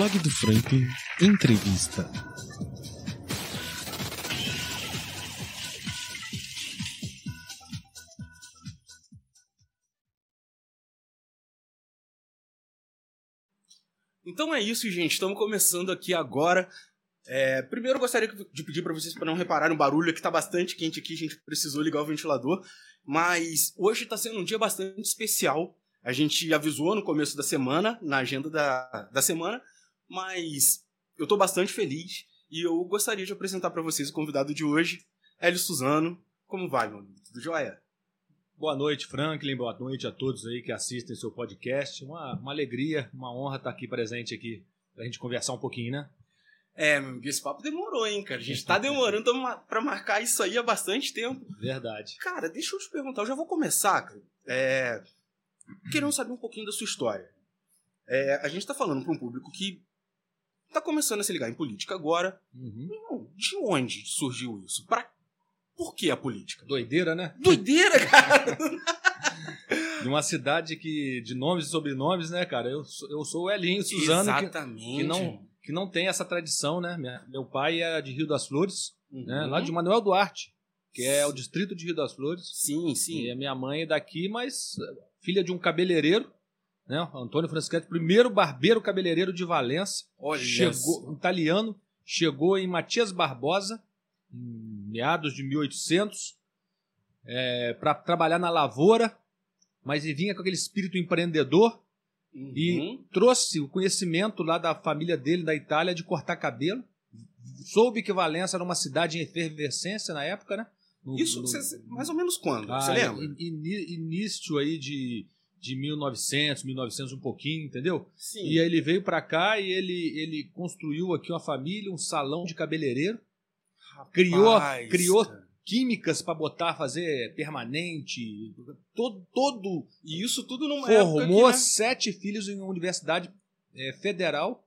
Blog do Franklin Entrevista. Então é isso, gente. Estamos começando aqui agora. É, primeiro eu gostaria de pedir para vocês para não repararem o barulho, que tá bastante quente aqui, a gente precisou ligar o ventilador. Mas hoje está sendo um dia bastante especial. A gente avisou no começo da semana, na agenda da, da semana, mas eu estou bastante feliz e eu gostaria de apresentar para vocês o convidado de hoje, Hélio Suzano. Como vai, meu amigo? Tudo jóia? Boa noite, Franklin. Boa noite a todos aí que assistem seu podcast. Uma, uma alegria, uma honra estar aqui presente aqui para a gente conversar um pouquinho, né? É, meu amigo, esse papo demorou, hein, cara? A gente tá demorando para marcar isso aí há bastante tempo. Verdade. Cara, deixa eu te perguntar, eu já vou começar, cara. É, querendo saber um pouquinho da sua história. É, a gente tá falando para um público que tá começando a se ligar em política agora. Uhum. De onde surgiu isso? Pra... Por que a política? Doideira, né? Doideira, cara! De uma cidade que, de nomes e sobrenomes, né, cara? Eu, sou- eu sou o Elinho Suzano, que, Exatamente. que não, que não tem essa tradição, né? Meu pai é de Rio das Flores, Uhum. né? Lá de Manuel Duarte, que é o distrito de Rio das Flores. Sim, sim. E a minha mãe é daqui, mas eh, filha de um cabeleireiro, né? Antônio Franschetti, primeiro barbeiro cabeleireiro de Valença. Olha chegou, italiano, chegou em Matias Barbosa, em meados de 1800, para trabalhar na lavoura, mas ele vinha com aquele espírito empreendedor Uhum. e trouxe o conhecimento lá da família dele, da Itália, de cortar cabelo. Soube que Valença era uma cidade em efervescência na época, né? No- Isso no- mais ou menos quando? ah, Você lembra? in- ini- início aí de, de 1900, 1900 um pouquinho, entendeu? Sim. E aí ele veio pra cá e ele, ele construiu aqui uma família, um salão de cabeleireiro, criou- Rapaz, criou- cara. químicas pra botar, fazer permanente, todo, todo E isso tudo numa formou que, né? sete filhos em uma universidade eh, federal,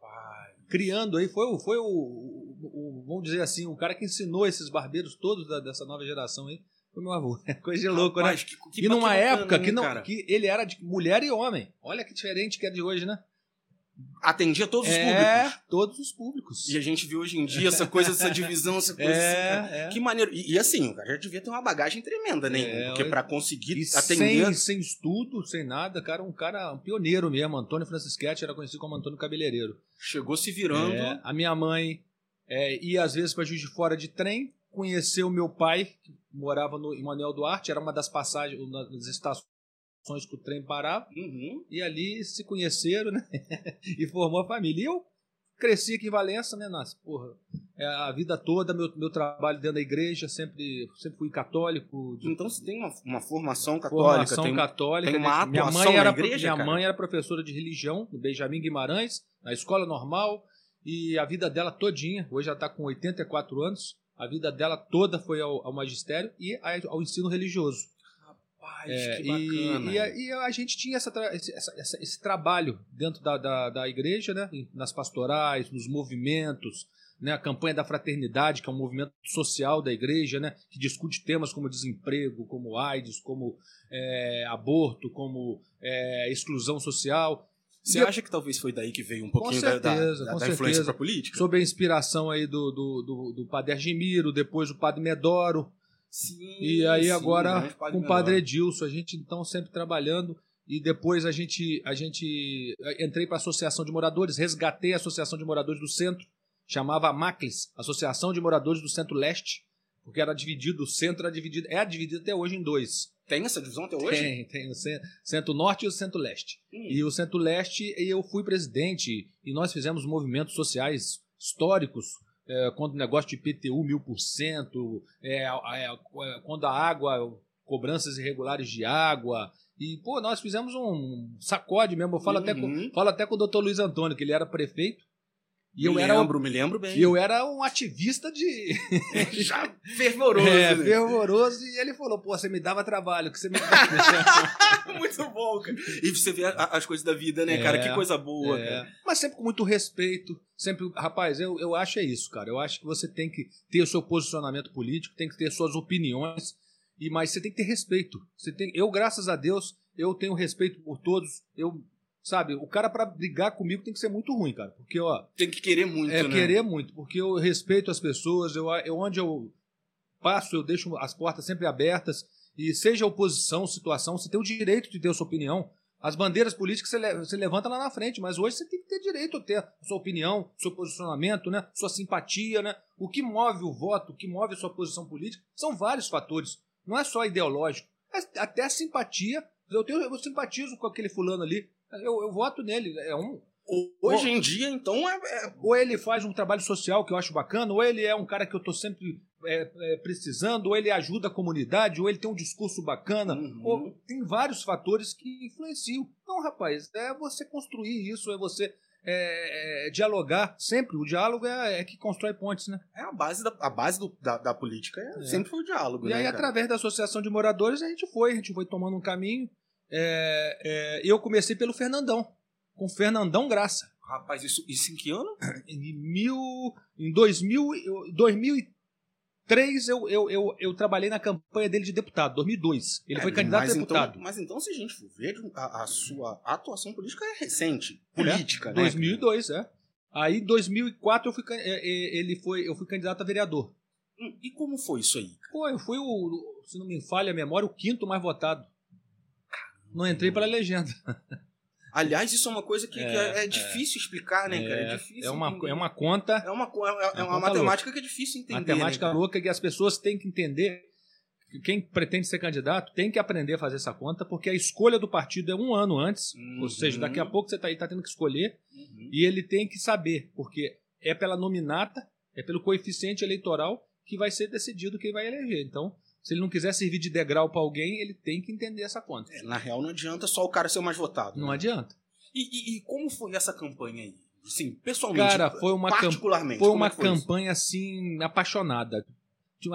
Rapaz, criando aí, foi, o- foi o, o- o- vamos dizer assim, o cara que ensinou esses barbeiros todos da- dessa nova geração aí, foi meu avô. Coisa de louco, né? rapaz, que, que e numa época né, que, não, cara? que ele era de mulher e homem. Olha que diferente que é de hoje, né? Atendia todos os é, públicos. todos os públicos. E a gente viu hoje em dia essa coisa, essa divisão, essa coisa assim. É, é. Que maneiro. E, e assim, o cara já devia ter uma bagagem tremenda, né? É, Porque pra conseguir atender. sem, sem estudo, sem nada, cara, um cara um pioneiro mesmo. Antônio Francisquete era conhecido como Antônio Cabeleireiro. Chegou se virando. É, a minha mãe é, ia às vezes para Juiz de Fora de trem, conheceu o meu pai, morava no em Manuel Duarte, era uma das passagens, uma das estações que o trem parava. Uhum. E ali se conheceram, né? e formou a família. E eu cresci aqui em Valença, né, Nas? Porra, é, a vida toda, meu, meu trabalho dentro da igreja, sempre, sempre fui católico. de Então você tem uma, uma formação católica. formação tem... católica. tem uma minha mãe era, igreja, Minha cara? mãe era professora de religião no Benjamin Guimarães, na escola normal. E a vida dela todinha, hoje ela está com 84 anos, a vida dela toda foi ao, ao magistério e ao ensino religioso. Rapaz, É, que e, bacana. e a, e a gente tinha essa essa- essa- esse trabalho dentro da, da, da igreja, né? nas pastorais, nos movimentos, né? a campanha da fraternidade, que é um movimento social da igreja, né? que discute temas como desemprego, como AIDS, como é, aborto, como é, exclusão social. Você E- acha que talvez foi daí que veio um pouquinho da- da, certeza, da, com da influência certeza. pra política? Sob a inspiração aí do, do, do, do padre Argemiro, depois o padre Medoro, Sim. E aí sim, agora padre com o. Padre Edilson, a gente então sempre trabalhando e depois a gente a gente entrei para a associação de moradores, resgatei a associação de moradores do centro, chamava Maclis, Associação de Moradores do Centro Leste, porque era dividido, o centro era dividido, é dividido até hoje em dois. Tem essa divisão até hoje? Tem, tem o cen- Centro Norte e o Centro Leste. Hum. E o Centro-Leste, eu fui presidente e nós fizemos movimentos sociais históricos, é, quando o negócio de IPTU mil por cento, é, é, é, quando a água, cobranças irregulares de água. E, pô, nós fizemos um sacode mesmo. Eu falo, até, com, Uhum. falo até com o doutor Luiz Antônio, que ele era prefeito. E eu era, um- lembro, me lembro bem. e eu era um ativista de. já fervoroso. é, né? fervoroso. E ele falou: pô, você me dava trabalho, que você me. Muito bom, cara. E você vê as coisas da vida, né, É, cara? Que coisa boa, É, cara. Mas sempre com muito respeito. Sempre, rapaz, eu, eu acho é isso, cara. Eu acho que você tem que ter o seu posicionamento político, tem que ter suas opiniões, e mas você tem que ter respeito. Você tem, eu, graças a Deus, eu tenho respeito por todos. Eu sabe, o cara para brigar comigo tem que ser muito ruim, cara. Porque, ó. Tem que querer muito, É né? querer muito, porque eu respeito as pessoas, eu, eu onde eu passo, eu deixo as portas sempre abertas. E seja oposição, situação, você tem o direito de ter a sua opinião. As bandeiras políticas você, le- você levanta lá na frente, mas hoje você tem que ter direito a ter a sua opinião, seu posicionamento, né? sua simpatia. Né? O que move o voto, o que move a sua posição política, são vários fatores. Não é só ideológico. É até a simpatia. Eu, tenho, eu simpatizo com aquele fulano ali. Eu, eu voto nele. É um, Hoje em dia, então, é, é- ou ele faz um trabalho social que eu acho bacana, ou ele é um cara que eu tô sempre é, é, precisando, ou ele ajuda a comunidade, ou ele tem um discurso bacana. Uhum. Ou tem vários fatores que influenciam. Então, rapaz, é você construir isso, é você é, é, dialogar. Sempre o diálogo é, é que constrói pontes, né? é a base da, a base do- da, da política. É, É. Sempre foi o diálogo, E né, aí, cara? através da associação de moradores, a gente foi, a gente foi tomando um caminho. É, é, eu comecei pelo Fernandão, com Fernandão Graça. Rapaz, isso, isso em que ano? em, mil, em 2000, eu- 2003 eu, eu, eu, eu trabalhei na campanha dele de deputado, 2002. Ele É, foi candidato a deputado. Então, mas então, se a gente for ver, a, a sua atuação política é recente. Política, né? 2002, é. Aí, em 2004, eu fui, é, é, ele foi, eu fui candidato a vereador. Hum, E como foi isso aí? cara? Pô, eu fui, o, se não me falha a memória, o quinto mais votado. Não entrei pela legenda. Aliás, isso é uma coisa que, que é, É, é difícil explicar, né, cara? É É, difícil. é, uma, entender. é uma conta É uma, é, é É uma matemática que é difícil entender. matemática né, louca que as pessoas têm que entender que quem pretende ser candidato tem que aprender a fazer essa conta, porque a escolha do partido é um ano antes, ou seja, daqui a Uhum. pouco você está aí tá tendo que escolher, Uhum. e ele tem que saber, porque é pela nominata, é pelo coeficiente eleitoral que vai ser decidido quem vai eleger. Então, se ele não quiser servir de degrau para alguém, ele tem que entender essa conta. É, Na real, não adianta só o cara ser o mais votado. Não né? adianta. E, e- e como foi essa campanha aí? Sim, pessoalmente. Cara, foi uma campanha. particularmente. Foi como uma é foi isso? campanha assim apaixonada.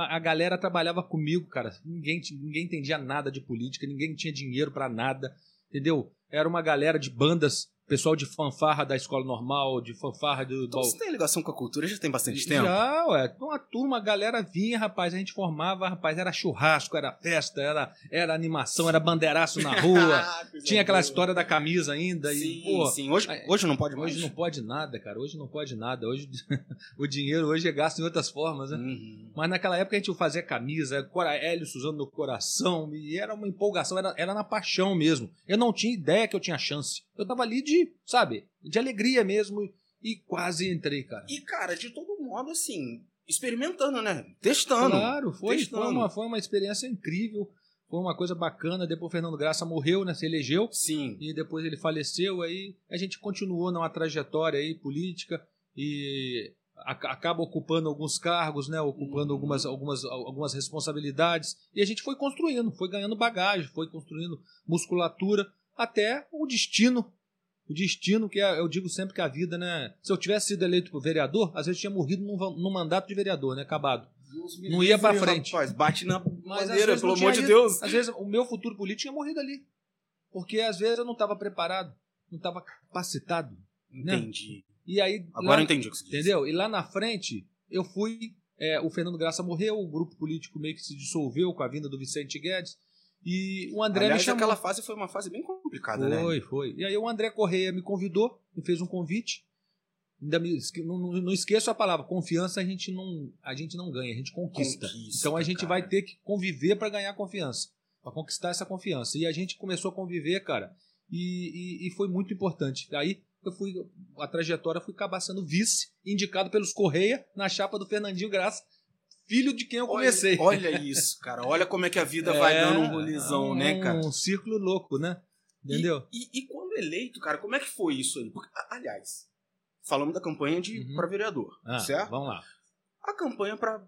A galera trabalhava comigo, cara. Ninguém, ninguém entendia nada de política, ninguém tinha dinheiro pra nada, entendeu? Era uma galera de bandas, pessoal de fanfarra da escola normal, de fanfarra do. Então, você tem ligação com a cultura já tem bastante tempo? já, ué. Uma turma, a galera vinha, rapaz, a gente formava, rapaz, era churrasco, era festa, era, era animação, era bandeiraço na rua. Ah, tinha aquela história da camisa ainda. Sim, e, pô, sim. Hoje, aí- hoje não pode mais? Hoje não pode nada, cara. Hoje não pode nada. Hoje o dinheiro hoje é gasto em outras formas, né? Uhum. Mas naquela época a gente fazia camisa, cora hélios usando no coração, e era uma empolgação, era, era na paixão mesmo. Eu não tinha ideia que eu tinha chance. Eu tava ali de, sabe, de alegria mesmo e, quase entrei, cara. E, cara, de todo modo, assim, experimentando, né? Testando. Claro, foi, Testando. foi, uma, foi uma experiência incrível, foi uma coisa bacana. Depois o Fernando Graça morreu, né? Se elegeu. Sim. e depois ele faleceu, aí a gente continuou numa trajetória aí política e a- acaba ocupando alguns cargos, né, ocupando Uhum. algumas, algumas, algumas responsabilidades e a gente foi construindo, foi ganhando bagagem, foi construindo musculatura até o destino, o destino que é, eu digo sempre que a vida, né, se eu tivesse sido eleito por vereador, às vezes tinha morrido num, num mandato de vereador, né, acabado. Não ia pra livre, frente. Rapaz, bate na Mas vezes pelo amor de. Deus. Às vezes o meu futuro político tinha morrido ali. Porque às vezes eu não estava preparado, não estava capacitado. Entendi. E aí. Agora lá- eu entendi o que você disse. Entendeu? E lá na frente, eu fui. é, o Fernando Graça morreu, o grupo político meio que se dissolveu com a vinda do Vicente Guedes. E o André Aliás, me chamou. aquela fase foi uma fase bem complicada, né? Foi, foi. E aí o André Correia me convidou, me fez um convite. Ainda me não- não esqueço a palavra, confiança a gente não, a gente não ganha, a gente conquista. Conquista, então a gente cara. vai ter que conviver para ganhar confiança, para conquistar essa confiança. E a gente começou a conviver, cara, e, e- e foi muito importante. Aí eu fui, a trajetória fui acabar sendo vice, indicado pelos Correia na chapa do Fernandinho Graça, filho de quem eu comecei. Olha, olha isso, cara. Olha como é que a vida vai É, dando um rolizão, né, cara? Um círculo louco, né? Entendeu? E, e- e quando eleito, cara, como é que foi isso aí? Porque, aliás, falamos da campanha de Uhum. para vereador, Ah, certo? Vamos lá. A campanha para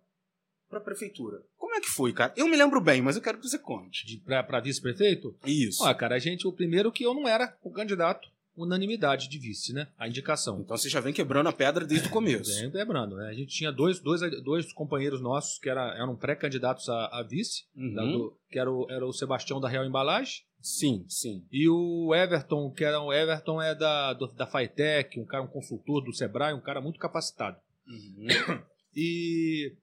para prefeitura. Como é que foi, cara? Eu me lembro bem, mas eu quero que você conte. Pra vice-prefeito? Isso. Ó, cara, a gente, o primeiro que eu não era o candidato, unanimidade de vice, né? A indicação. Então você já vem quebrando a pedra desde o começo. Bem lembrando, né? A gente tinha dois, dois, dois companheiros nossos que era, eram pré-candidatos a, a vice, Uhum. da- do- que era o, era o Sebastião da Real Embalagem Sim, sim. e o Everton, que era o Everton é da, do- da Faitec, um cara, um consultor do Sebrae, um cara muito capacitado. Uhum. E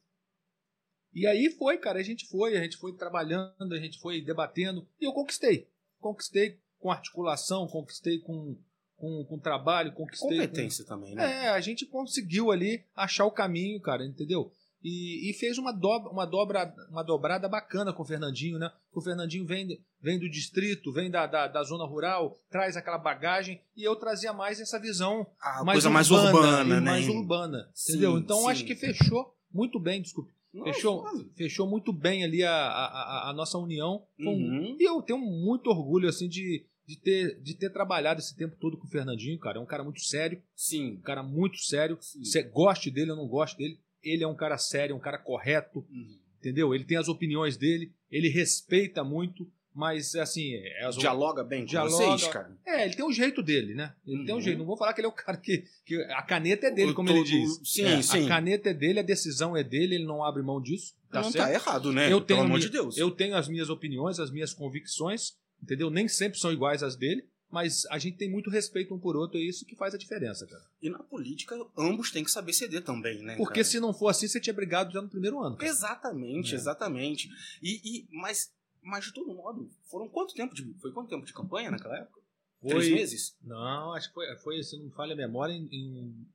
e aí foi, cara, a gente foi, a gente foi trabalhando, a gente foi debatendo e eu conquistei. Conquistei com articulação, conquistei com, com, com trabalho, conquistei. Competência com... também, né? É, a gente conseguiu ali achar o caminho, cara, entendeu? E, e, fez uma, dobra, uma, dobra, uma dobrada bacana com o Fernandinho, né? O Fernandinho vem, vem do distrito, vem da, da, da, zona rural, traz aquela bagagem, e eu trazia mais essa visão ah, mais coisa urbana, mais urbana, né? Mais urbana, sim, entendeu? Então sim. acho que fechou muito bem, desculpe. Nossa, fechou, fechou muito bem ali a, a, a nossa união. Uhum. E eu tenho muito orgulho, assim, de, de ter, de ter trabalhado esse tempo todo com o Fernandinho, cara. É um cara muito sério. Sim. Um cara muito sério. Você goste dele ou não goste dele, ele é um cara sério, um cara correto. Uhum. Entendeu? Ele tem as opiniões dele, ele respeita muito, mas assim. É as... Dialoga bem com Dialoga... vocês, cara. É, ele tem um jeito dele, né? Ele Uhum. tem um jeito. Não vou falar que ele é o cara que. que a caneta é dele, O como todo- ele diz. sim, É, sim. A caneta é dele, a decisão é dele, ele não abre mão disso. Tá não certo? tá errado, né? eu tenho Pelo amor minha- de Deus. Eu tenho as minhas opiniões, as minhas convicções, entendeu? Nem sempre são iguais às dele, mas a gente tem muito respeito um por outro, é isso que faz a diferença, cara. E na política, ambos têm que saber ceder também, né? Porque cara? se não for assim, você tinha brigado já no primeiro ano. cara. Exatamente, É. exatamente. E, e- mas, mas de todo modo, foram quanto tempo de. Foi quanto tempo de campanha naquela época? Três Foi- meses? Não, acho que foi, foi se não me falha a memória, em. em-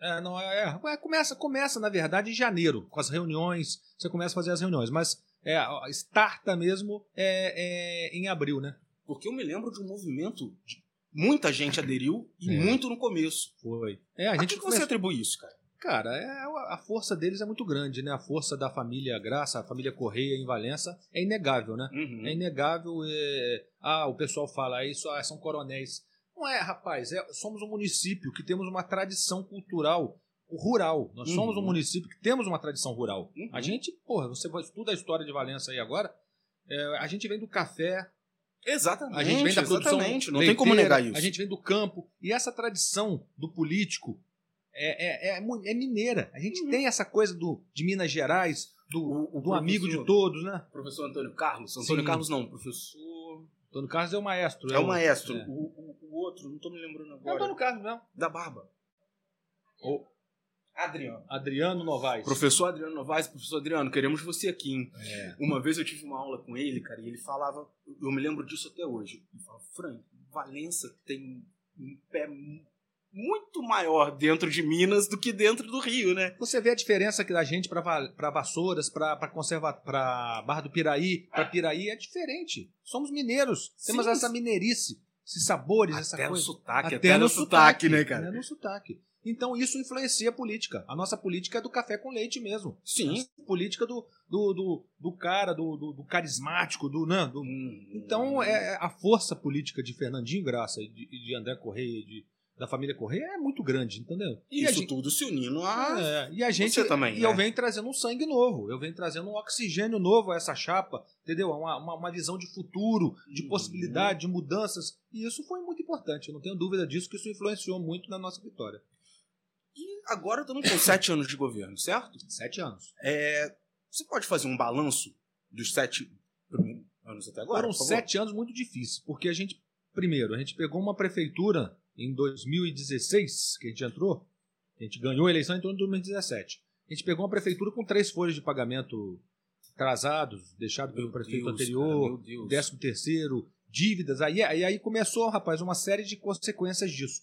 É, não, é, é, começa, começa, na verdade, em janeiro, com as reuniões. Você começa a fazer as reuniões, mas é, a- starta mesmo é, é em abril, né? Porque eu me lembro de um movimento. de- muita gente aderiu e É. muito no começo. Foi. É, a A, gente que, que você atribui isso, cara? Cara, é, a força deles é muito grande, né? A força da família Graça, a família Correia em Valença é inegável, né? Uhum. É inegável. é, Ah, o pessoal fala "Ah, isso, ah, são coronéis. Não é, rapaz. é- somos um município que temos uma tradição cultural rural. Nós Uhum. somos um município que temos uma tradição rural. Uhum. A gente, porra, você vai- estuda a história de Valença aí agora. é, a gente vem do café, Exatamente. a gente vem da produção exatamente. Não tem como leiteira, negar isso. A gente vem do campo. E essa tradição do político é, é, é, mu- é mineira. A gente Uhum. tem essa coisa do, de Minas Gerais, do, O- o do amigo de todos, né? Professor Antônio Carlos? Antônio Sim. Carlos não, professor. Antônio Carlos é o maestro. É o maestro. é. O, o- o outro, não tô me lembrando É o agora. Antônio Carlos mesmo. Da barba. O Adriano. Adriano Novaes. Professor Adriano Novaes, professor Adriano, queremos você aqui, hein? É. Uma vez eu tive uma aula com ele, cara, e ele falava, eu me lembro disso até hoje. Ele falava, Frank, Valença tem um pé mu- muito maior dentro de Minas do que dentro do Rio, né? Você vê a diferença aqui da gente para Vassouras, para conserva para Barra do Piraí, para Piraí é diferente. Somos mineiros. Temos Sim. essa mineirice, esses sabores, essa Até no coisa. sotaque, até, no sotaque, né, cara? Até no sotaque. Então isso influencia a política. A nossa política é do café com leite mesmo. Sim. A política do, do, do, do cara, do, do, do carismático, do, né, do, Hum. Então, é, a força política de Fernandinho Graça e de, de André Correia, de, da família Correia, é muito grande, entendeu? E Isso gente- tudo se unindo a... é, e a gente você também, e né? eu venho trazendo um sangue novo, eu venho trazendo um oxigênio novo a essa chapa, entendeu? Uma, uma, uma visão de futuro, de Uhum. possibilidade, de mudanças. E isso foi muito importante, eu não tenho dúvida disso, que isso influenciou muito na nossa vitória. Agora estamos com sete anos de governo, certo? Sete anos. É, você pode fazer um balanço dos sete anos até agora? Foram sete anos muito difíceis, porque a gente, primeiro, a gente pegou uma prefeitura em 2016, que a gente entrou, a gente ganhou a eleição em 2017. A gente pegou uma prefeitura com três folhas de pagamento atrasados, deixado pelo Meu prefeito Deus, anterior, cara, décimo terceiro, dívidas. Aí, aí, aí começou, rapaz, uma série de consequências disso.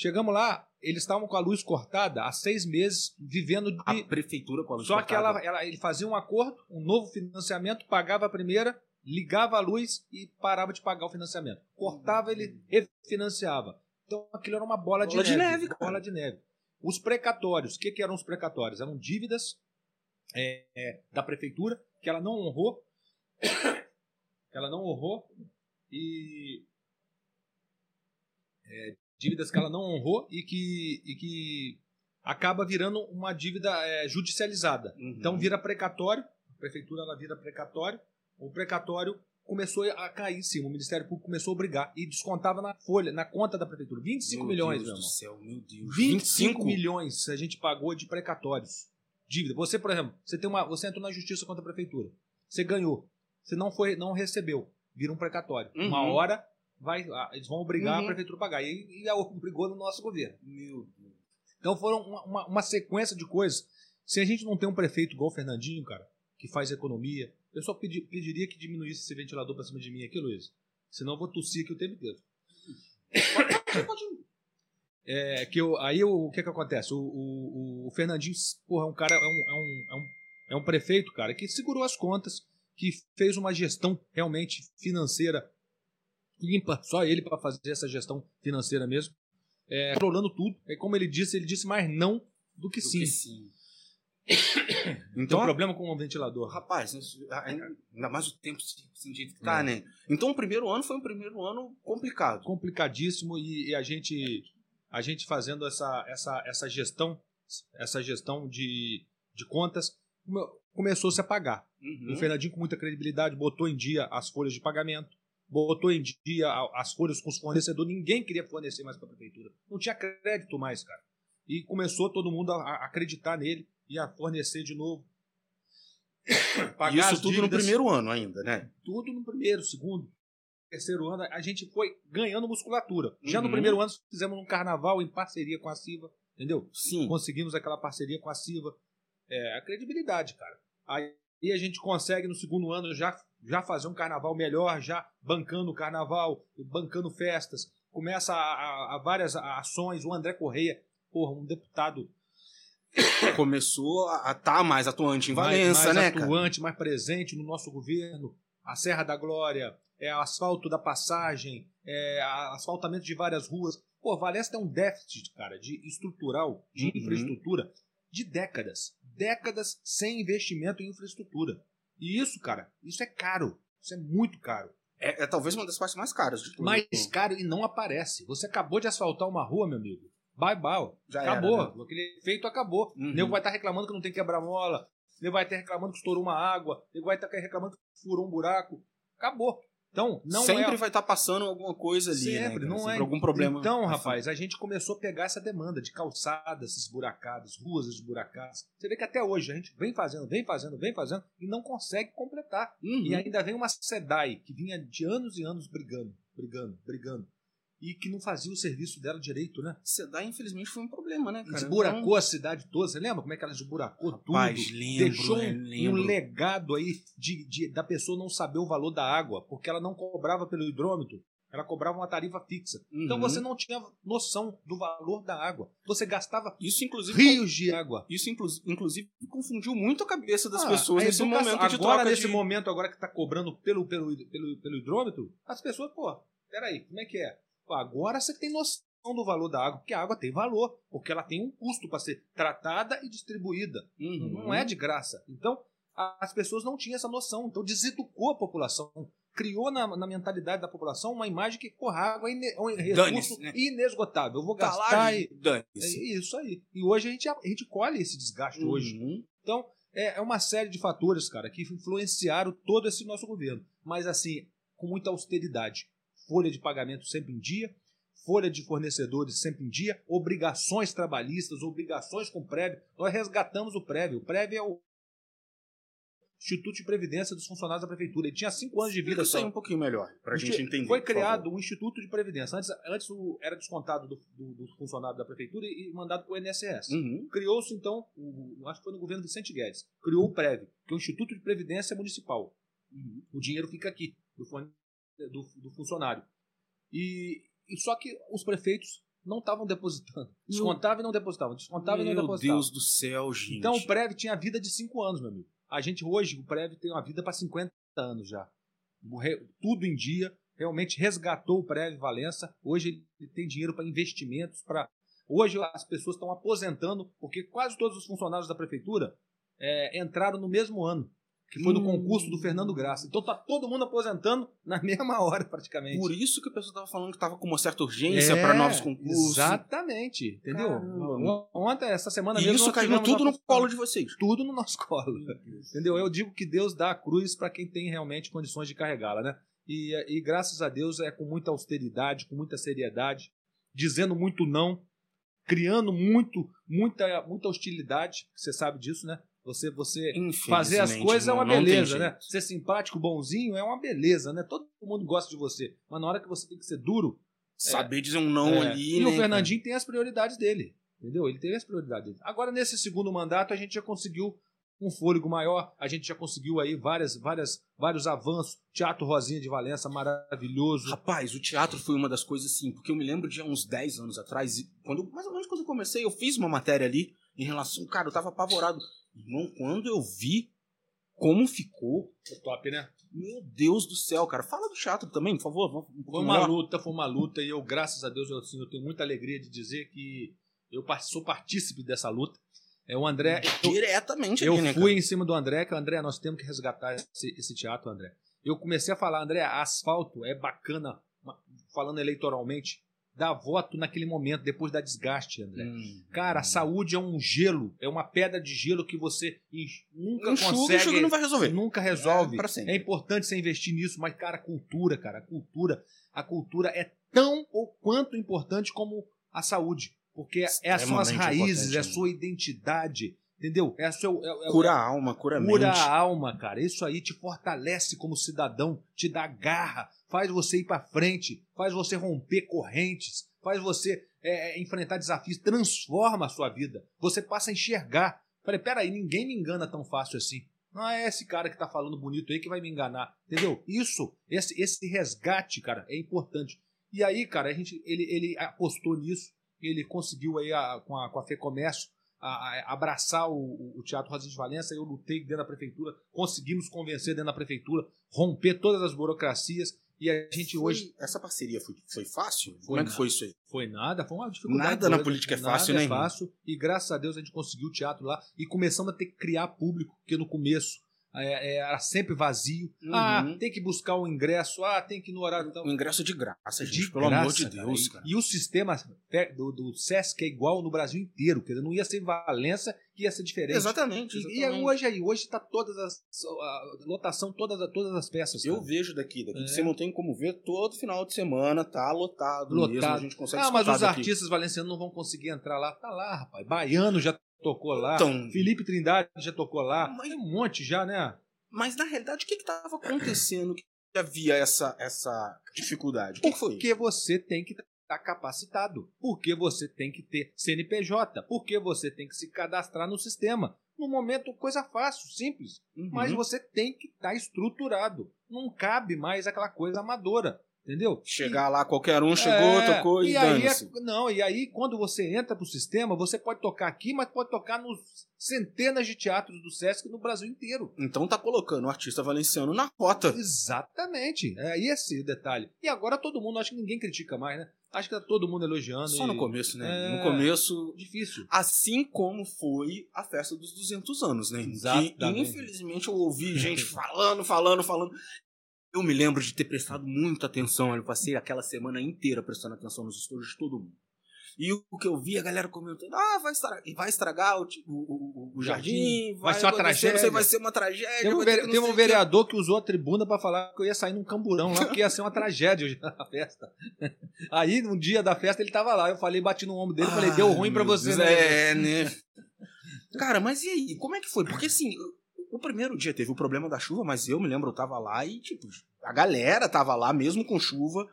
Chegamos lá, eles estavam com a luz cortada há seis meses, vivendo de. A prefeitura com a luz Só que cortada. ela, ela, ele fazia um acordo, um novo financiamento, pagava a primeira, ligava a luz e parava de pagar o financiamento. Cortava, ele refinanciava. Então aquilo era uma bola, Bola de, de neve. neve, bola de neve. Os precatórios, o que, que eram os precatórios? Eram dívidas é, é, da prefeitura que ela não honrou, que ela não honrou e é, dívidas que ela não honrou e que, e que acaba virando uma dívida é, judicializada. Uhum. Então vira precatório, a prefeitura ela vira precatório, o precatório começou a cair em cima, o Ministério Público começou a brigar e descontava na folha, na conta da prefeitura, 25 Meu milhões, Deus meu do irmão. céu, meu Deus. 25 milhões a gente pagou de precatórios. Dívida. Você, por exemplo, você tem uma, você entrou na justiça contra a prefeitura. Você ganhou. Você não foi, não recebeu. Vira um precatório. Uhum. Uma hora vai, ah, eles vão obrigar Uhum. a prefeitura a pagar. E, e a- obrigou no nosso governo. Meu Deus. Então foram uma, uma- uma sequência de coisas. Se a gente não tem um prefeito igual o Fernandinho, cara, que faz economia, eu só pedi- pediria que diminuísse esse ventilador pra cima de mim aqui, Luiz. Senão eu vou tossir aqui o tempo inteiro. É, que eu, aí eu, o que que acontece? O, o, o Fernandinho, porra, é um cara, é um, é, um, é, um, é um prefeito, cara, que segurou as contas, que fez uma gestão realmente financeira limpa, só ele para fazer essa gestão financeira mesmo, é, controlando tudo. É como ele disse, ele disse mais não do que Do sim. que sim. Tem Então, um problema com o ventilador. rapaz, isso- ainda mais o tempo sem jeito que tá, né? Então o primeiro ano foi um primeiro ano complicado. complicadíssimo e, e a gente a gente fazendo essa essa essa gestão essa gestão de, de contas come- começou -se a pagar. Uhum. O Fernandinho com muita credibilidade botou em dia as folhas de pagamento, botou em dia as folhas com os fornecedores, ninguém queria fornecer mais para a prefeitura. Não tinha crédito mais, cara. E começou todo mundo a, acreditar nele e a fornecer de novo. Pagar Isso tudo no dívidas. primeiro ano ainda, né? tudo no primeiro, segundo, terceiro ano, a gente foi ganhando musculatura. Já no Uhum. primeiro ano fizemos um carnaval em parceria com a Siva, entendeu? Sim. Conseguimos aquela parceria com a Siva. É, a credibilidade, cara. Aí a gente consegue no segundo ano já, já fazer um carnaval melhor, já bancando o carnaval, bancando festas. Começa a, a- a várias ações. O André Correia, porra, um deputado Começou a estar mais atuante em mais- Valença, mais, né, cara? atuante, mais presente no nosso governo. A Serra da Glória, é asfalto da passagem, é asfaltamento de várias ruas. Pô, Valença tem um déficit, cara, de estrutural, de Uhum. infraestrutura, de décadas. Décadas sem investimento em infraestrutura. E isso, cara, isso é caro. Isso é muito caro. É, é talvez uma das partes mais caras de tudo. Mais caro e não aparece. Você acabou de asfaltar uma rua, meu amigo. Bye, bye. Já acabou. era, né? Aquele efeito acabou. Uhum. O nego vai estar reclamando que não tem quebra-mola. Nego vai estar reclamando que estourou uma água. Nego vai estar reclamando que furou um buraco. Acabou. Então, não Sempre é. vai estar passando alguma coisa ali, né? Sempre, cara? não Sempre é. algum problema. Então, rapaz, a gente começou a pegar essa demanda de calçadas esburacadas, ruas esburacadas. Você vê que até hoje a gente vem fazendo, vem fazendo, vem fazendo e não consegue completar. Uhum. E ainda vem uma SEDAI que vinha de anos e anos brigando, brigando, brigando. E que não fazia o serviço dela direito, né? Sedar, infelizmente, foi um problema, né, cara? Esburacou a cidade toda. Você lembra como é que ela esburacou Rapaz, tudo? lembro, Deixou né? um, Lembro. um legado aí de, de- da pessoa não saber o valor da água, porque ela não cobrava pelo hidrômetro, ela cobrava uma tarifa fixa. Então Uhum. você não tinha noção do valor da água. Você gastava Isso, inclusive, rios de água. isso inclu- inclusive confundiu muito a cabeça das Ah, pessoas a nesse educação- momento de agora, troca nesse de... momento agora que está cobrando pelo, pelo, pelo, pelo hidrômetro, as pessoas, pô, peraí, como é que é? Agora você tem noção do valor da água, porque a água tem valor, porque ela tem um custo para ser tratada e distribuída. Uhum. Não é de graça. Então, as pessoas não tinham essa noção. Então, deseducou a população. Criou na, na mentalidade da população uma imagem que, porra, a água é ine- é um Dane-se, recurso né? inesgotável. Eu vou Tá gastar lá, e... É isso aí. E hoje a gente, a gente colhe esse desgaste hoje. Uhum. Então, é, é uma série de fatores, cara, que influenciaram todo esse nosso governo. Mas, assim, com muita austeridade. Folha de pagamento sempre em dia, folha de fornecedores sempre em dia, obrigações trabalhistas, obrigações com prévio. Nós resgatamos o prévio. O prévio é o Instituto de Previdência dos Funcionários da Prefeitura. Ele tinha cinco anos de vida Explica isso aí só. um pouquinho melhor, pra gente entender. Foi criado um Instituto de Previdência. Antes, antes era descontado do, do, do funcionário da Prefeitura e, mandado para o INSS. Uhum. Criou-se, então, o, acho que foi no governo Vicente Guedes, criou o PREV, que é o Instituto de Previdência Municipal. Uhum. O dinheiro fica aqui, do, forne- do, do funcionário. E, e só que os prefeitos não estavam depositando. Descontavam e não depositavam. Descontavam e não Meu depositavam. Deus do céu, gente. Então o PREV tinha vida de 5 anos, meu amigo. A gente hoje, o PREV tem uma vida para 50 anos já. Tudo em dia, realmente resgatou o PREV Valença. Hoje ele tem dinheiro para investimentos, para Hoje as pessoas estão aposentando, porque quase todos os funcionários da prefeitura é, entraram no mesmo ano, que foi do Hum. concurso do Fernando Graça. Então tá todo mundo aposentando na mesma hora, praticamente. Por isso que o pessoal tava falando que tava com uma certa urgência É, para novos concursos. Exatamente, entendeu? Caramba. Ontem, essa semana E mesmo, isso caiu tudo no colo de vocês. tudo no nosso colo. Entendeu? Eu digo que Deus dá a cruz para quem tem realmente condições de carregá-la, né? E, e graças a Deus é com muita austeridade, com muita seriedade, dizendo muito não, criando muito, muita, muita hostilidade, você sabe disso, né? Você, você fazer as coisas é uma não- não tem beleza, né? Ser simpático, bonzinho é uma beleza, né? Todo mundo gosta de você. Mas na hora que você tem que ser duro, Saber dizer um não é, ali, e né? o Fernandinho tem as prioridades dele. Entendeu? Ele tem as prioridades dele. Agora, nesse segundo mandato, a gente já conseguiu um fôlego maior. A gente já conseguiu aí várias, várias, vários avanços. Teatro Rosinha de Valença, maravilhoso. Rapaz, o teatro foi uma das coisas assim, porque eu me lembro de há uns 10 anos atrás, quando, mais ou menos quando eu comecei, eu fiz uma matéria ali em relação. Cara, eu tava apavorado. Irmão, quando eu vi como ficou. É top, né? Meu Deus do céu, cara. Fala do teatro também, por favor. Um foi uma melhor. luta, foi uma luta, e eu, graças a Deus, eu, assim, eu tenho muita alegria de dizer que eu sou partícipe dessa luta. É o André. Diretamente Eu, aqui, eu né, fui em cima do André, que André, nós temos que resgatar esse, esse teatro, André. Eu comecei a falar, André, asfalto é bacana, falando eleitoralmente, dá voto naquele momento, depois da desgaste, André. Hum, Cara, a saúde é um gelo, é uma pedra de gelo que você nunca enxuga, consegue. Enxuga não vai resolver. Nunca resolve. É, é importante você investir nisso, mas, cara, a cultura, cara, a cultura, a cultura é tão ou quanto importante como a saúde. Porque é as suas raízes, é a sua identidade, entendeu? É a sua, é, é, cura a alma, cura a mente. Cura a alma, cara. Isso aí te fortalece como cidadão, te dá garra, faz você ir para frente, faz você romper correntes, faz você é, enfrentar desafios, transforma a sua vida. Você passa a enxergar. Falei, peraí, ninguém me engana tão fácil assim. Não é esse cara que tá falando bonito aí que vai me enganar, entendeu? Isso, esse, esse resgate, cara, é importante. E aí, cara, a gente, ele, ele apostou nisso ele conseguiu aí a, com, a, com a FEComércio a, a, abraçar o, o Teatro Rosa de Valença, eu lutei dentro da prefeitura, conseguimos convencer dentro da prefeitura, romper todas as burocracias e a gente foi, hoje. Essa parceria foi, foi fácil? Foi Como é que foi isso aí? Foi nada, foi uma dificuldade. Nada na política é fácil, nada né? É fácil, e graças a Deus a gente conseguiu o teatro lá e começamos a ter que criar público, porque no começo é, é, era sempre vazio. Uhum. Ah, tem que buscar o ingresso. Ah, tem que ir no horário. Então... O ingresso de graça, gente, de pelo graça, amor de Deus. Cara. E, e, o sistema do, do Sesc é igual no Brasil inteiro. Quer dizer, não ia ser Valença que ia ser diferente. Exatamente. exatamente. E, e hoje aí, hoje está todas as. A lotação, todas, todas as peças. Cara. Eu vejo daqui, daqui. É. Você não tem como ver, todo final de semana tá lotado. Lotado. Mesmo, a gente consegue Ah, mas os daqui. artistas valencianos não vão conseguir entrar lá. Tá lá, rapaz. Baiano já tocou lá. Então, Felipe Trindade já tocou lá. Mas... Um monte já, né? Mas na realidade, o que estava acontecendo que havia essa, essa dificuldade? O que foi? Porque você tem que estar tá capacitado. Porque você tem que ter CNPJ. Porque você tem que se cadastrar no sistema. No momento, coisa fácil, simples. Uhum. Mas você tem que estar tá estruturado. Não cabe mais aquela coisa amadora. Entendeu? Chegar e, lá, qualquer um chegou, é, tocou e, e aí é, Não, e aí quando você entra pro sistema, você pode tocar aqui, mas pode tocar nos centenas de teatros do Sesc no Brasil inteiro. Então tá colocando o artista valenciano na rota. Exatamente. É esse o detalhe. E agora todo mundo, acho que ninguém critica mais, né? Acho que tá todo mundo elogiando. Só e... no começo, né? É... No começo. Difícil. Assim como foi a festa dos 200 anos, né? Exatamente. Que, infelizmente, eu ouvi gente falando, falando, falando. Eu me lembro de ter prestado muita atenção. Eu passei aquela semana inteira prestando atenção nos estúdios de todo mundo. E o que eu vi, a galera comentando: ah, vai estragar, vai estragar o, o, o, jardim, vai, vai, ser uma tragédia. Vai ser uma tragédia. Tem um, vere, tem um vereador que... que usou a tribuna para falar que eu ia sair num camburão lá, porque ia ser uma tragédia a festa. Aí, no dia da festa, ele tava lá. Eu falei, bati no ombro dele, falei: deu ruim para você, né? É, né? Cara, mas e aí? Como é que foi? Porque assim, o primeiro dia teve o problema da chuva, mas eu me lembro, eu tava lá e, tipo, a galera tava lá mesmo com chuva.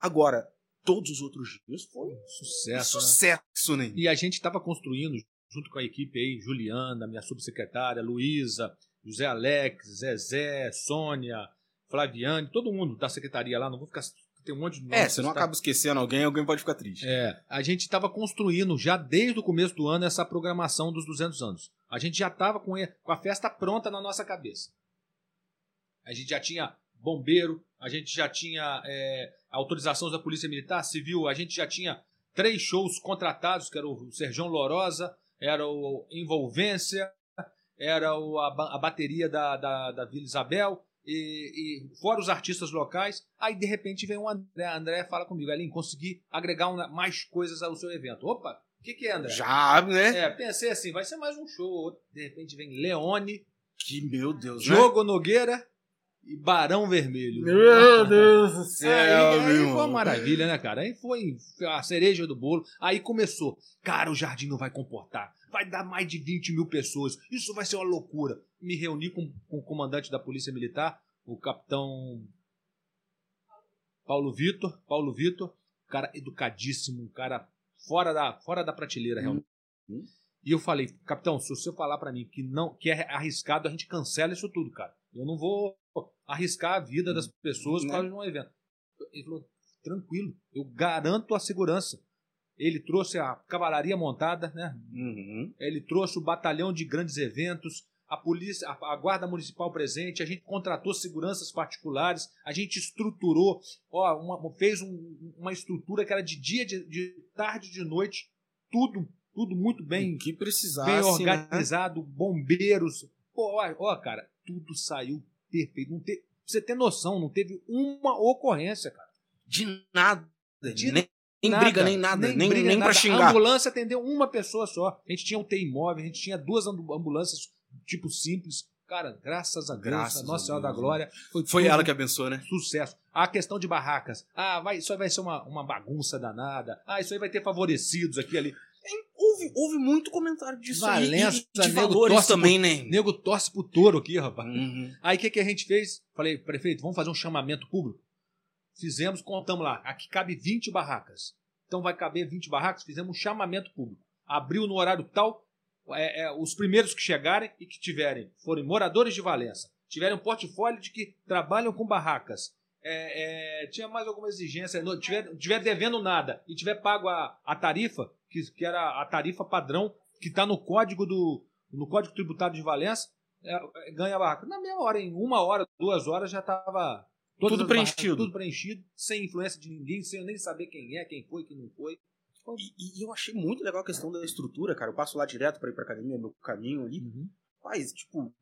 Agora, todos os outros dias foi um sucesso. Um sucesso, né? E a gente tava construindo, junto com a equipe aí, Juliana, minha subsecretária, Luísa, José Alex, Zezé, Sônia, Flaviane, todo mundo da secretaria lá, não vou ficar tem um monte de É, você não tá... acaba esquecendo alguém, alguém pode ficar triste. É, a gente estava construindo já desde o começo do ano essa programação dos 200 anos. A gente já estava com, a festa pronta na nossa cabeça. A gente já tinha bombeiro, a gente já tinha é, autorizações da Polícia Militar, Civil, a gente já tinha três shows contratados, que era o Serjão Lorosa, era o Envolvência, era a, bateria da, da, da Vila Isabel, e, e, fora os artistas locais, aí de repente vem o André. André fala comigo, Aline, consegui agregar uma, mais coisas ao seu evento. Opa, que, que é, André? Já, né? É, pensei assim, vai ser mais um show. De repente vem Leone. Que meu Deus, Diogo né? Nogueira e Barão Vermelho. Meu Deus do céu, aí, aí foi uma maravilha, né, cara? Aí foi a cereja do bolo. Aí começou. Cara, o jardim não vai comportar. Vai dar mais de 20 mil pessoas. Isso vai ser uma loucura. Me reuni com, com o comandante da Polícia Militar, o capitão Paulo Vitor. Paulo Vitor, cara educadíssimo, um cara fora da, fora da prateleira, realmente. Hum. E eu falei, capitão, se você falar para mim que não que é arriscado, a gente cancela isso tudo, cara. Eu não vou arriscar a vida das pessoas por Né? causa de um evento. Ele falou, tranquilo, eu garanto a segurança. Ele trouxe a cavalaria montada, né? Uhum. Ele trouxe o batalhão de grandes eventos, a polícia, a, a guarda municipal presente, a gente contratou seguranças particulares, a gente estruturou, ó, uma- fez um- uma estrutura que era de dia, de, de tarde, de noite, tudo, tudo muito bem, que bem né? organizado, bombeiros, pô, ó, ó, cara, tudo saiu perfeito. Não te, pra você ter noção, não teve uma ocorrência, cara. De nada. De nem nem Nada, briga, nem nada. Nem, nem, briga, pra nada. A xingar. ambulância atendeu uma pessoa só. A gente tinha UTI imóvel, a gente tinha duas ambu- ambulâncias tipo simples. Cara, graças a Deus, Graças a Nossa Senhora da Deus, Glória. Foi, Foi ela que abençoou, né? Sucesso. A questão de barracas. Ah, vai, isso aí vai ser uma, uma bagunça danada. Ah, isso aí vai ter favorecidos aqui ali. Houve, houve muito comentário disso aí. Valença, E de nego, torce também, né? Nego torce pro touro aqui, rapaz. Uhum. Aí o que, que a gente fez? Falei, prefeito, vamos fazer um chamamento público. Fizemos, contamos lá. Aqui cabe 20 barracas. Então vai caber 20 barracas. Fizemos um chamamento público. Abriu no horário tal. É, é, os primeiros que chegarem e que tiverem, forem moradores de Valença, tiverem um portfólio de que trabalham com barracas. é, é, tinha mais alguma exigência, não tiver, tiver devendo nada e tiver pago a, a tarifa, que, que era a tarifa padrão que está no código do no código tributário de Valença, é, ganha a barraca. Na mesma hora, em uma hora, duas horas, já estava Tudo preenchido. tudo preenchido, sem influência de ninguém, sem eu nem saber quem é, quem foi, quem não foi. E, e eu achei muito legal a questão da estrutura, cara. Eu passo lá direto pra ir pra academia, meu caminho ali. Faz, tipo.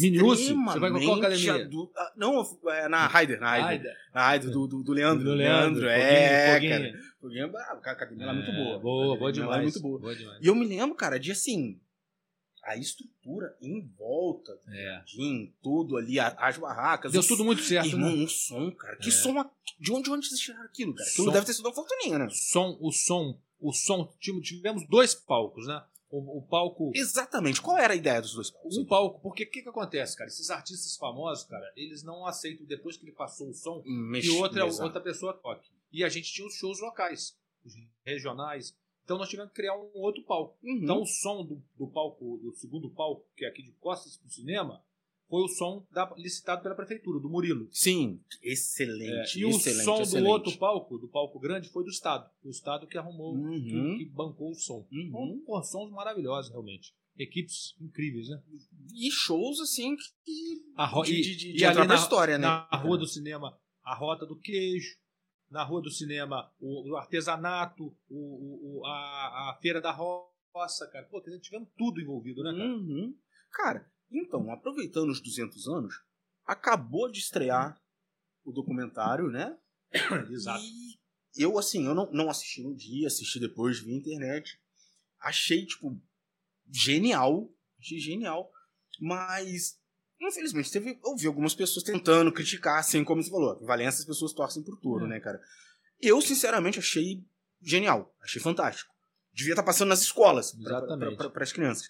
Miniúcio? Você vai qual academia? ah, Não, é na Raider, na Raider. Aider. Na Raider do, do, do Leandro. Do Leandro, Leandro, é, Foguinho, cara. Foguinho. É a academia lá é muito É, boa. Boa, boa lá demais. É muito boa. Boa demais. E eu me lembro, cara, de assim. A estrutura em volta, É. de tudo ali, as barracas. Deu o tudo muito certo, Irmão, né? um som, cara. Que É. som. a- De onde, de onde vocês tiraram aquilo, cara? Aquilo Som. deve ter sido uma fortuninha, né? Som, o som, o som, tive- tivemos dois palcos, né? O, o palco Exatamente. Qual era a ideia dos dois palcos? um palco, porque o que, que acontece, cara? Esses artistas famosos, cara, eles não aceitam depois que ele passou o som Mex- que outra, Exato. outra pessoa toque. E a gente tinha os shows locais, os regionais. Então nós tivemos que criar um outro palco. Uhum. Então o som do, do palco, do segundo palco, que é aqui de costas pro cinema, foi o som da- licitado pela prefeitura, do Murilo. Sim, É, excelente. e o excelente, som excelente. do outro palco, do palco grande, foi do Estado. O Estado que arrumou, Uhum. que, que bancou o som. Uhum. Então, pô, sons maravilhosos, realmente. Equipes incríveis, né? E shows, assim, que. A ro- de, e- de, de, e de ali na- história, né? Na rua do cinema, a Rota do Queijo. Na rua do cinema, o, o artesanato, o, o- a, a Feira da Roça, cara. Pô, tivemos tudo envolvido, né, cara? Uhum. Cara, então, aproveitando os 200 anos, acabou de estrear o documentário, né? Exato. E eu, assim, eu não, não assisti no dia, assisti depois via internet. Achei, tipo, genial. Achei genial. Mas, infelizmente, teve, eu vi algumas pessoas tentando criticar, assim como você falou. Em Valença as pessoas torcem por touro, É. né, cara? Eu, sinceramente, achei genial. Achei fantástico. Devia estar passando nas escolas Exatamente. para as crianças.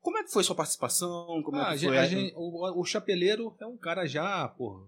Como é que foi sua participação? Como Ah, é que foi? a gente- o, o Chapeleiro é um cara já, pô,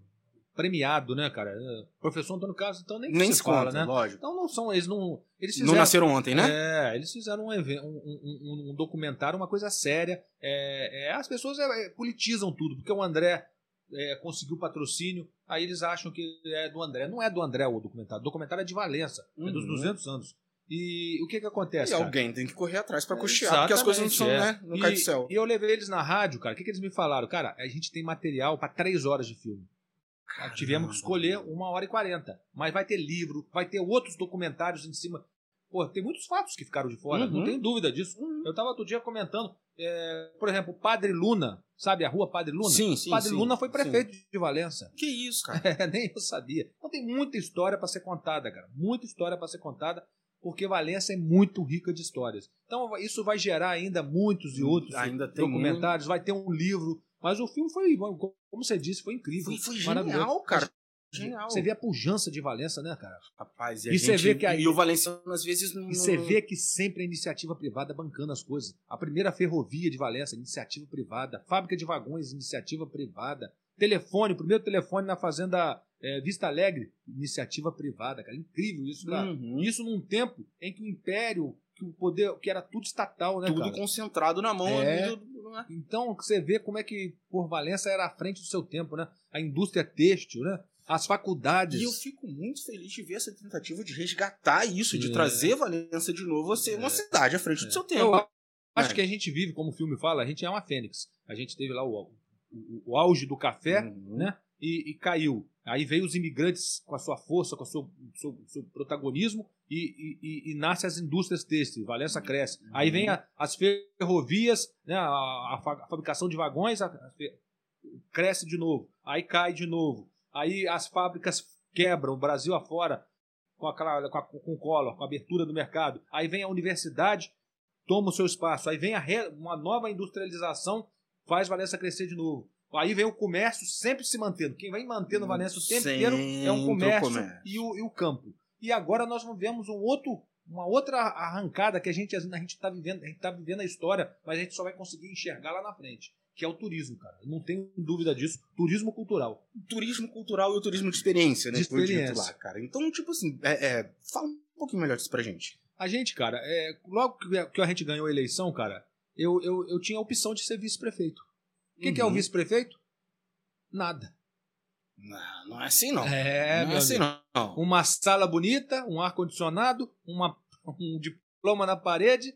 premiado, né, cara? É, Professor Antônio Carlos, então nem, Nem se se fala, conta, né? lógico. Então não são, eles não. Eles Não fizeram, nasceram ontem, né? É, eles fizeram um, um, um- um- um documentário, uma coisa séria. É, é, as pessoas é, é, politizam tudo, porque o André é, conseguiu patrocínio, aí eles acham que é do André. Não é do André o documentário, o documentário é de Valença, é dos Uhum. 200 anos. E o que que E acontece? cara? alguém tem que correr atrás pra É, custear, porque as coisas não são, exatamente, né? Não E- cai do céu. E eu levei eles na rádio, cara. O que, que eles me falaram? Cara, a gente tem material pra três horas de filme. Tivemos que escolher uma hora e quarenta. Mas vai ter livro, vai ter outros documentários em cima. Pô, tem muitos fatos que ficaram de fora, Uhum. não tenho dúvida disso. Eu tava outro dia comentando, é, por exemplo, Padre Luna, sabe a rua Padre Luna? Sim, sim, Padre sim, Luna foi sim. prefeito de Valença. Que isso, cara? É, nem eu sabia. Então tem muita história para ser contada, cara. Muita história para ser contada, porque Valença é muito rica de histórias. Então isso vai gerar ainda muitos e outros Ainda tem documentários, vai ter um livro. Mas o filme foi, como você disse, foi incrível. Foi, foi genial, cara. Genial. Você vê a pujança de Valença, né, cara? Rapaz, e, E a você gente- vê que aí- E o Valenciano, às vezes, não. E você vê que sempre a iniciativa privada bancando as coisas. A primeira ferrovia de Valença, iniciativa privada. Fábrica de vagões, iniciativa privada. Telefone, o primeiro telefone na fazenda é, Vista Alegre, iniciativa privada, cara. Incrível isso, cara. Uhum. Isso num tempo em que o império que o poder, que era tudo estatal, né, Tudo cara? concentrado na mão É. do- né? Então, você vê como é que por Valença era à frente do seu tempo, né? A indústria têxtil, né? As faculdades. E eu fico muito feliz de ver essa tentativa de resgatar isso, de É. trazer Valença de novo a ser uma cidade à frente do seu tempo. Eu acho É. que a gente vive, como o filme fala, a gente é uma fênix. A gente teve lá o, o, o auge do café, Uhum. né? E, e caiu. Aí veio os imigrantes com a sua força, com o seu, seu, seu protagonismo e, e- e- nasce as indústrias têxteis, Valença cresce. Aí vem a- as ferrovias, né? a, a fa- a fabricação de vagões fe- cresce de novo. Aí cai de novo. Aí as fábricas quebram, o Brasil afora, com, aquela, com, a, com o Collor, com a abertura do mercado. Aí vem a universidade, toma o seu espaço. Aí vem a re- uma nova industrialização, faz Valença crescer de novo. Aí vem o comércio sempre se mantendo. Quem vai mantendo Valença o tempo Sempre inteiro é o o comércio, comércio. E, o, e o campo. E agora nós vemos um outro, uma outra arrancada que a gente a gente está vivendo, a gente está vivendo a história, mas a gente só vai conseguir enxergar lá na frente, que é o turismo, cara. Não tenho dúvida disso. Turismo cultural. turismo cultural e o turismo de experiência, né? De experiência. lá, cara. Então, tipo assim, é, é, fala um pouquinho melhor disso pra gente. A gente, cara, é, logo que- a gente ganhou a eleição, cara, eu, eu, eu tinha a opção de ser vice-prefeito. O que, que é o Uhum. vice-prefeito? Nada. Não, não é assim, não. É, não é assim, amigo. não. Uma sala bonita, um ar-condicionado, uma- um diploma na parede.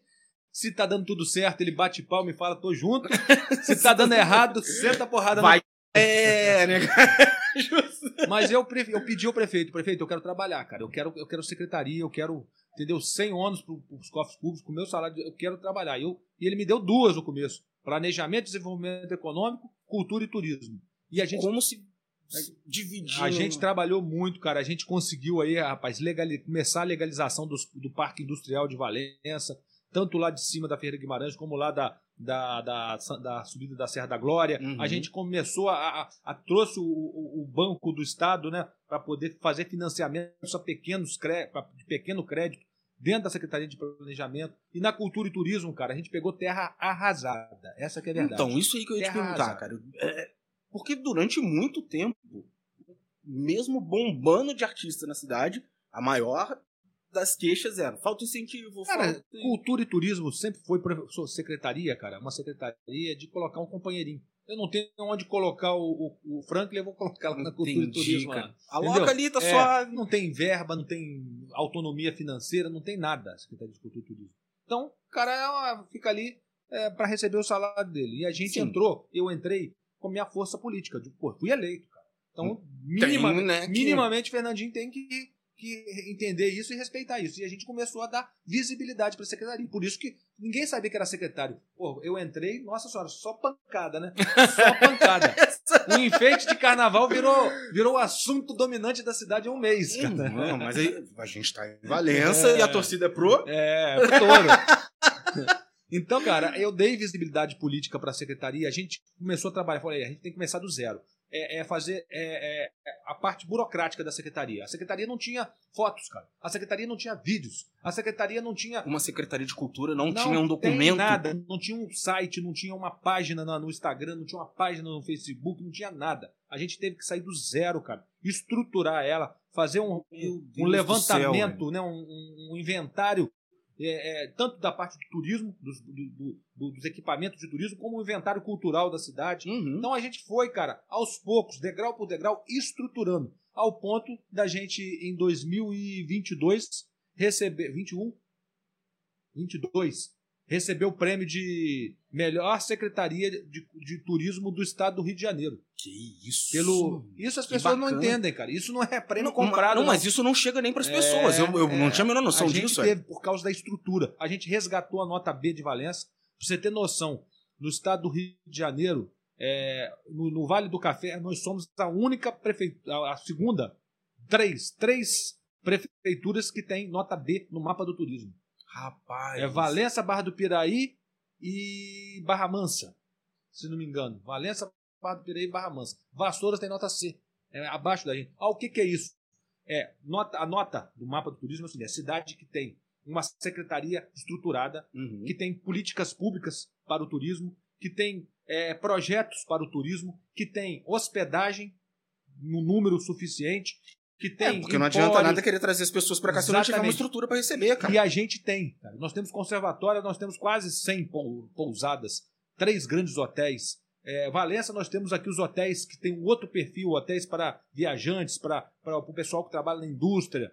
Se tá dando tudo certo, ele bate palma e fala, tô junto. Se tá dando errado, senta a porrada Vai. É, né, no... Mas eu, eu pedi ao prefeito, prefeito, eu quero trabalhar, cara. Eu quero, eu quero secretaria, eu quero, entendeu? 100 ônus para os cofres públicos, com o meu salário, eu quero trabalhar. E, eu, e ele me deu duas no começo. Planejamento, desenvolvimento econômico, cultura e turismo. E a gente Como se dividir. A gente trabalhou muito, cara. A gente conseguiu aí, rapaz, legali- começar a legalização dos- do Parque Industrial de Valença, tanto lá de cima da Ferreira Guimarães, como lá da, da, da, da subida da Serra da Glória. Uhum. A gente começou a, a- a- trouxe o, o- o Banco do Estado, né, para poder fazer financiamento a pequenos pra- de pequeno crédito dentro da Secretaria de Planejamento. E na cultura e turismo, cara, a gente pegou terra arrasada. Essa que é a verdade. Então, isso aí que eu ia te Terra perguntar, arrasada. cara. É, porque durante muito tempo, mesmo bombando de artista na cidade, a maior das queixas era falta incentivo, Cara, falta... cultura e turismo sempre foi professor, secretaria, cara, uma secretaria de colocar um companheirinho. Eu não tenho onde colocar o, o, o Franklin, eu vou colocar lá na cultura e Entendi, turismo. cara. Aloca ali, tá É, suave. Não tem verba, não tem autonomia financeira, não tem nada a Secretaria de Cultura e Turismo. Então, o cara é fica ali para receber o salário dele. E a gente Sim. entrou, eu entrei com minha força política. Eu digo, pô, fui eleito, cara. Então, Tem, minima- né, que- minimamente, Fernandinho tem que, que entender isso e respeitar isso. E a gente começou a dar visibilidade para a secretaria. Por isso que ninguém sabia que era secretário. Pô, eu entrei, nossa senhora, só pancada, né? Só pancada. O enfeite de carnaval virou, virou o assunto dominante da cidade há um mês, cara. Não, mas aí a gente tá em Valença É. e a torcida é pro. É, pro touro. Então, cara, eu dei visibilidade política para a secretaria, a gente começou a trabalhar, falei, a gente tem que começar do zero. É, é fazer é, é, a parte burocrática da secretaria. A secretaria não tinha fotos, cara. A secretaria não tinha vídeos. A secretaria não tinha Uma secretaria de cultura não, não tinha um tem documento. nada. Não tinha um site, não tinha uma página no, Instagram, não tinha uma página no Facebook, não tinha nada. A gente teve que sair do zero, cara. Estruturar ela, fazer um, um levantamento, céu, né, um, um inventário, é, é, tanto da parte do turismo, dos, do- do- do- dos equipamentos de turismo, como o inventário cultural da cidade. Uhum. Então a gente foi, cara, aos poucos, degrau por degrau, estruturando, ao ponto da gente, em 2022, receber. 21? 22. Receber o prêmio de melhor secretaria de, de turismo do estado do Rio de Janeiro. Que isso. Pelo, isso as pessoas não entendem, cara. Isso não é prêmio Não, comprado. não, mas isso não chega nem pras É, pessoas. Eu, eu é. não tinha a menor noção a gente disso. é. teve por causa da estrutura. A gente resgatou a nota B de Valença. Pra você ter noção, no estado do Rio de Janeiro, é, no, no Vale do Café, nós somos a única prefeitura, a segunda, três, três prefeituras que tem nota B no mapa do turismo. Rapaz. É Valença, Barra do Piraí e Barra Mansa, se não me engano. Valença, Barra do Piraí e Barra Mansa. Vassouras tem nota C, é abaixo da gente. Ah, o que, que é isso? É, nota, a nota do mapa do turismo é seguinte, é a cidade que tem uma secretaria estruturada, Uhum. que tem políticas públicas para o turismo, que tem é, projetos para o turismo, que tem hospedagem no número suficiente, que tem. É, porque não adianta nada querer trazer as pessoas pra cá se não tiver uma Exatamente. estrutura pra receber, cara. E a gente tem. cara. Nós temos conservatório, nós temos quase 100 pou- pousadas, três grandes hotéis. É, Valença, nós temos aqui os hotéis que tem um outro perfil, hotéis para viajantes, para o pessoal que trabalha na indústria.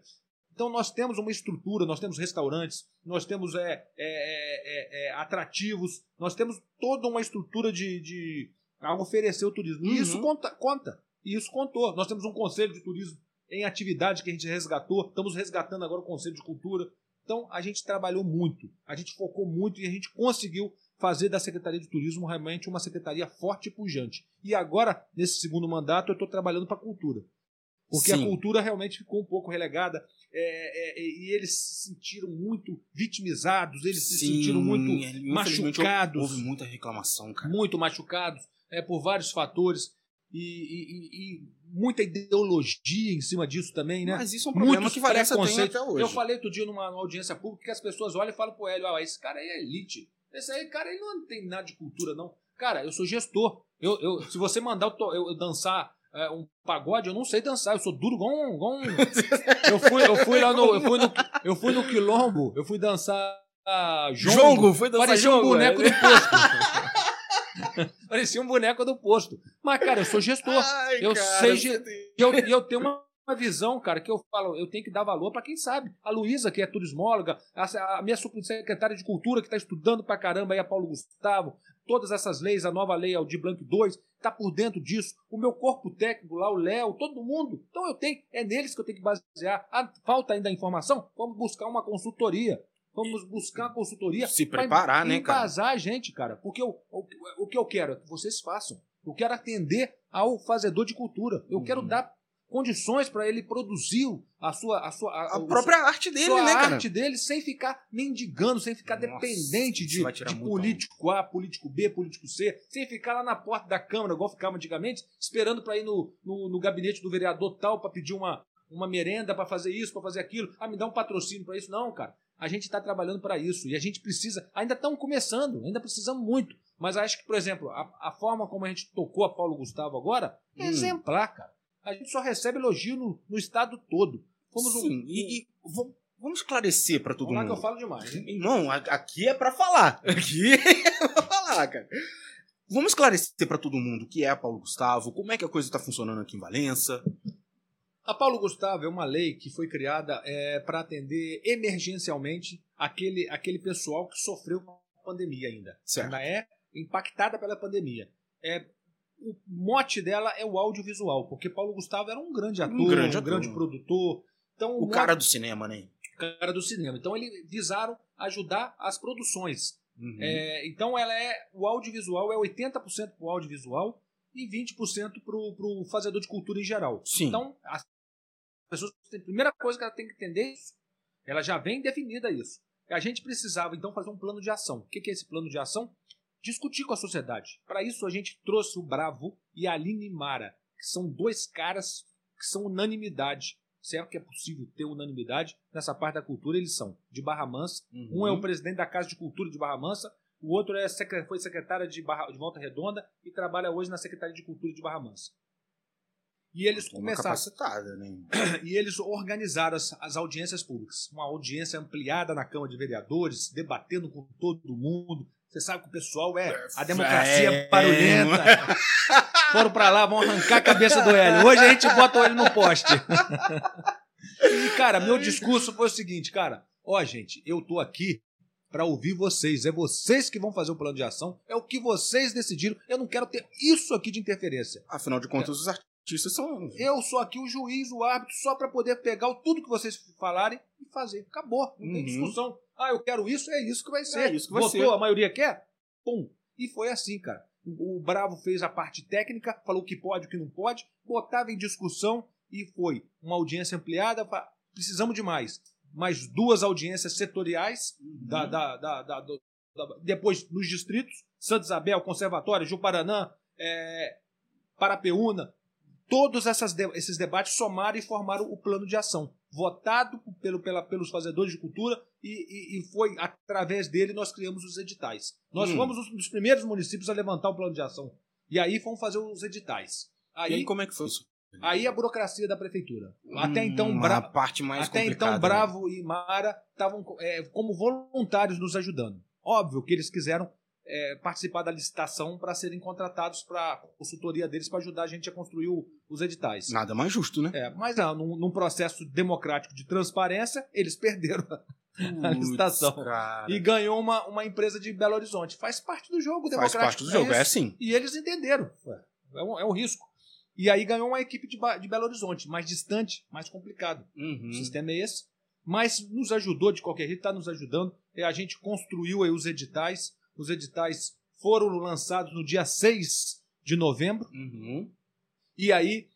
Então nós temos uma estrutura, nós temos restaurantes, nós temos é, é, é, é, atrativos, nós temos toda uma estrutura de, de a oferecer o turismo. E Uhum. isso conta, conta. E isso contou. Nós temos um conselho de turismo em atividade que a gente resgatou. Estamos resgatando agora o Conselho de Cultura. Então, a gente trabalhou muito, a gente focou muito e a gente conseguiu fazer da Secretaria de Turismo realmente uma secretaria forte e pujante. E agora, nesse segundo mandato, eu estou trabalhando para a cultura. Porque Sim. a cultura realmente ficou um pouco relegada é, é, e eles se sentiram muito vitimizados, eles se sentiram muito machucados. Houve muita reclamação, cara. muito machucados é, por vários fatores e- e- e muita ideologia em cima disso também, né? Mas isso é um problema Muitos que Valença tem até hoje. Eu falei outro dia numa, numa audiência pública que as pessoas olham e falam pro Hélio, ah, esse cara aí é elite. Esse aí, cara, ele não tem nada de cultura, não. Cara, eu sou gestor. Eu, eu, se você mandar eu, to- eu- eu dançar é, um pagode, eu não sei dançar. Eu sou duro igual um. igual um- eu, fui, eu fui lá no. Eu fui no, eu fui no Quilombo, eu fui dançar. ah, jongo. Jongo, foi dançar Parecia um boneco é. do posto. Parecia um boneco do posto. Mas, cara, eu sou gestor. Ai, eu cara, sei ge- tem- eu, eu tenho uma, uma visão, cara, que eu falo, eu tenho que dar valor para quem sabe. A Luísa, que é turismóloga, a, a minha subsecretária de Cultura, que está estudando pra caramba, aí a Paulo Gustavo, todas essas leis, a nova lei Aldir Blanc 2, tá por dentro disso. O meu corpo técnico lá, o Léo, todo mundo. Então eu tenho, é neles que eu tenho que basear. Ah, falta ainda informação? Vamos buscar uma consultoria. Vamos buscar consultoria. Se preparar, né, cara? embasar a gente, cara. Porque o, o, o que eu quero é que vocês façam. Eu quero atender ao fazedor de cultura. Eu Uhum. quero dar condições para ele produzir a sua a sua A o- própria arte dele, né, cara? arte dele sem ficar mendigando, sem ficar Nossa, dependente de, de político A, político B, político C, sem ficar lá na porta da Câmara, igual ficava antigamente, esperando para ir no, no, no gabinete do vereador tal para pedir uma, uma merenda, para fazer isso, para fazer aquilo. Ah, me dá um patrocínio para isso. Não, cara. A gente está trabalhando para isso e a gente precisa. Ainda estamos começando, ainda precisamos muito. Mas acho que, por exemplo, a, a forma como a gente tocou a Paulo Gustavo agora é Hum. exemplar, cara. A gente só recebe elogio no, no estado todo. Fomos um- Sim, e, e vamos, vamos esclarecer pra todo Vamos lá que mundo. eu falo demais. hein? Irmão, a- aqui é pra falar. Aqui é pra falar, cara. Vamos esclarecer pra todo mundo o que é a Paulo Gustavo, como é que a coisa tá funcionando aqui em Valença. A Paulo Gustavo é uma lei que foi criada é, para atender emergencialmente aquele, aquele pessoal que sofreu com a pandemia ainda. Certo. Ainda é impactada pela pandemia. É, o mote dela é o audiovisual, porque Paulo Gustavo era um grande ator, um grande grande, ator. produtor. Então, O mote- cara do cinema, né? cara do cinema. Então, eles visaram ajudar as produções. Uhum. É, então ela é o audiovisual é 80% para o audiovisual e 20% para o fazedor de cultura em geral. Sim. Então as pessoas a primeira coisa que ela tem que entender é isso. Ela já vem definida isso. A gente precisava então fazer um plano de ação. O que é esse plano de ação? Discutir com a sociedade. Para isso a gente trouxe o Bravo e a Aline Mara, que são dois caras que são unanimidade. Será que é possível ter unanimidade nessa parte da cultura? Eles são de Barra Mansa, Uhum. um é o presidente da Casa de Cultura de Barra Mansa, o outro é foi secretário de, Barra- de Volta Redonda e trabalha hoje na Secretaria de Cultura de Barra Mansa. E eles começaram, capacitada, né? e eles organizaram as, as audiências públicas, uma audiência ampliada na Câmara de Vereadores, debatendo com todo mundo. Você sabe que o pessoal é a democracia É, barulhenta. Foram pra lá, vão arrancar a cabeça do Hélio. Hoje a gente bota o Hélio no poste. E, cara, meu discurso foi o seguinte, cara. Ó, gente, eu tô aqui pra ouvir vocês. É vocês que vão fazer o plano de ação. É o que vocês decidiram. Eu não quero ter isso aqui de interferência. Afinal de contas, os artistas são. Eu sou aqui o juiz, o árbitro, só pra poder pegar tudo que vocês falarem e fazer. Acabou. Não tem Uhum. discussão. Ah, eu quero isso, é isso que vai ser. É isso que vai Votou, ser. a maioria quer? Pum. E foi assim, cara. O Bravo fez a parte técnica, falou o que pode, o que não pode, botava em discussão e foi uma audiência ampliada. Precisamos de mais. Mais duas audiências setoriais, da, da, da, da- da- depois nos distritos, Santa Isabel, Conservatório, Juparanã, é, Parapeúna, todos de- esses debates somaram e formaram o plano de ação, votado pelo, pela- pelos fazedores de cultura e, e- e foi através dele nós criamos os editais. Nós Hum. fomos um dos primeiros municípios a levantar o plano de ação. E aí fomos fazer os editais. E aí, como é que foi isso? Aí a burocracia da prefeitura. Até Hum, então, a Bra... parte mais Até então, né? Bravo e Mara estavam é, como voluntários nos ajudando. Óbvio que eles quiseram é, participar da licitação para serem contratados para a consultoria deles para ajudar a gente a construir o- os editais. Nada mais justo, né? É, mas não, num, num processo democrático de transparência, eles perderam a licitação. Cara. e ganhou uma, uma empresa de Belo Horizonte. Faz parte do jogo Faz democrático. parte do jogo, é isso. assim. E eles entenderam. É um, é um risco. E aí ganhou uma equipe de, de Belo Horizonte, mais distante, mais complicado. Uhum. O sistema é esse. Mas nos ajudou de qualquer jeito, está nos ajudando. E a gente construiu aí os editais. Os editais foram lançados no dia 6 de novembro. Uhum. E aí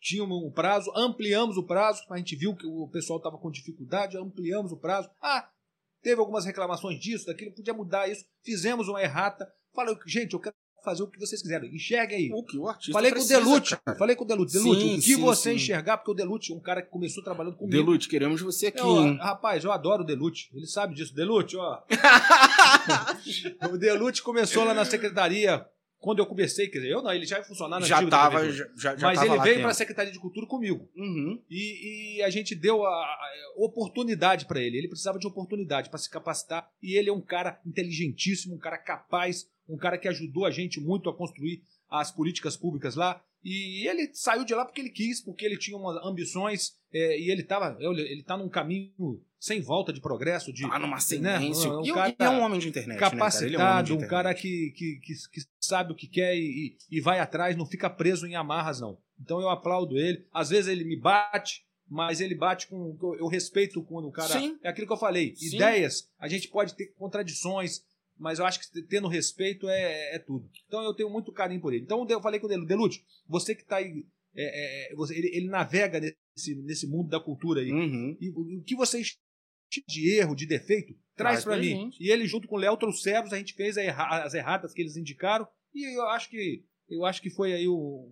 tinha um prazo, ampliamos o prazo, a gente viu que o pessoal estava com dificuldade, ampliamos o prazo. Ah, teve algumas reclamações disso, daquilo, podia mudar isso. Fizemos uma errata. Falei, gente, eu quero fazer o que vocês quiserem. Enxerguem aí. O que o artista Falei precisa, com o Delute, cara. falei com o Delute. Delute, Sim, o que sim, você sim. enxergar, porque o Delute é um cara que começou trabalhando comigo. Delute, queremos você aqui, Eu, rapaz, eu adoro o Delute. Ele sabe disso. Delute, ó. o Delute começou lá na secretaria quando eu comecei. Quer dizer, eu não, ele já ia funcionar na já antiga da tava, já, já, já Mas ele veio para a Secretaria de Cultura comigo. Uhum. E, e a gente deu a, a oportunidade para ele. Ele precisava de oportunidade para se capacitar. E ele é um cara inteligentíssimo, um cara capaz, um cara que ajudou a gente muito a construir as políticas públicas lá. E ele saiu de lá porque ele quis, porque ele tinha umas ambições é, e ele estava ele tá num caminho sem volta de progresso, de Tá numa né, sequência. um e, cara e é um homem de internet, né, cara? Ele é um capacitado, de um, internet. cara que, que, que, que sabe o que quer e, e vai atrás, não fica preso em amarras, não. Então eu aplaudo ele. Às vezes ele me bate, mas ele bate com. Eu, eu respeito quando o cara. Sim. É aquilo que eu falei. Sim. Ideias, a gente pode ter contradições, mas eu acho que tendo respeito é, é tudo. Então eu tenho muito carinho por ele. Então eu falei com o Delu- Delute, você que está aí. é, é, você- ele, ele navega nesse, nesse mundo da cultura aí. Uhum. E o que você enxerga de erro, de defeito, traz pra mim. gente. E ele, junto com o Léo, trouxeram, a gente fez a erra- as erratas que eles indicaram. E eu acho que eu acho que foi aí o.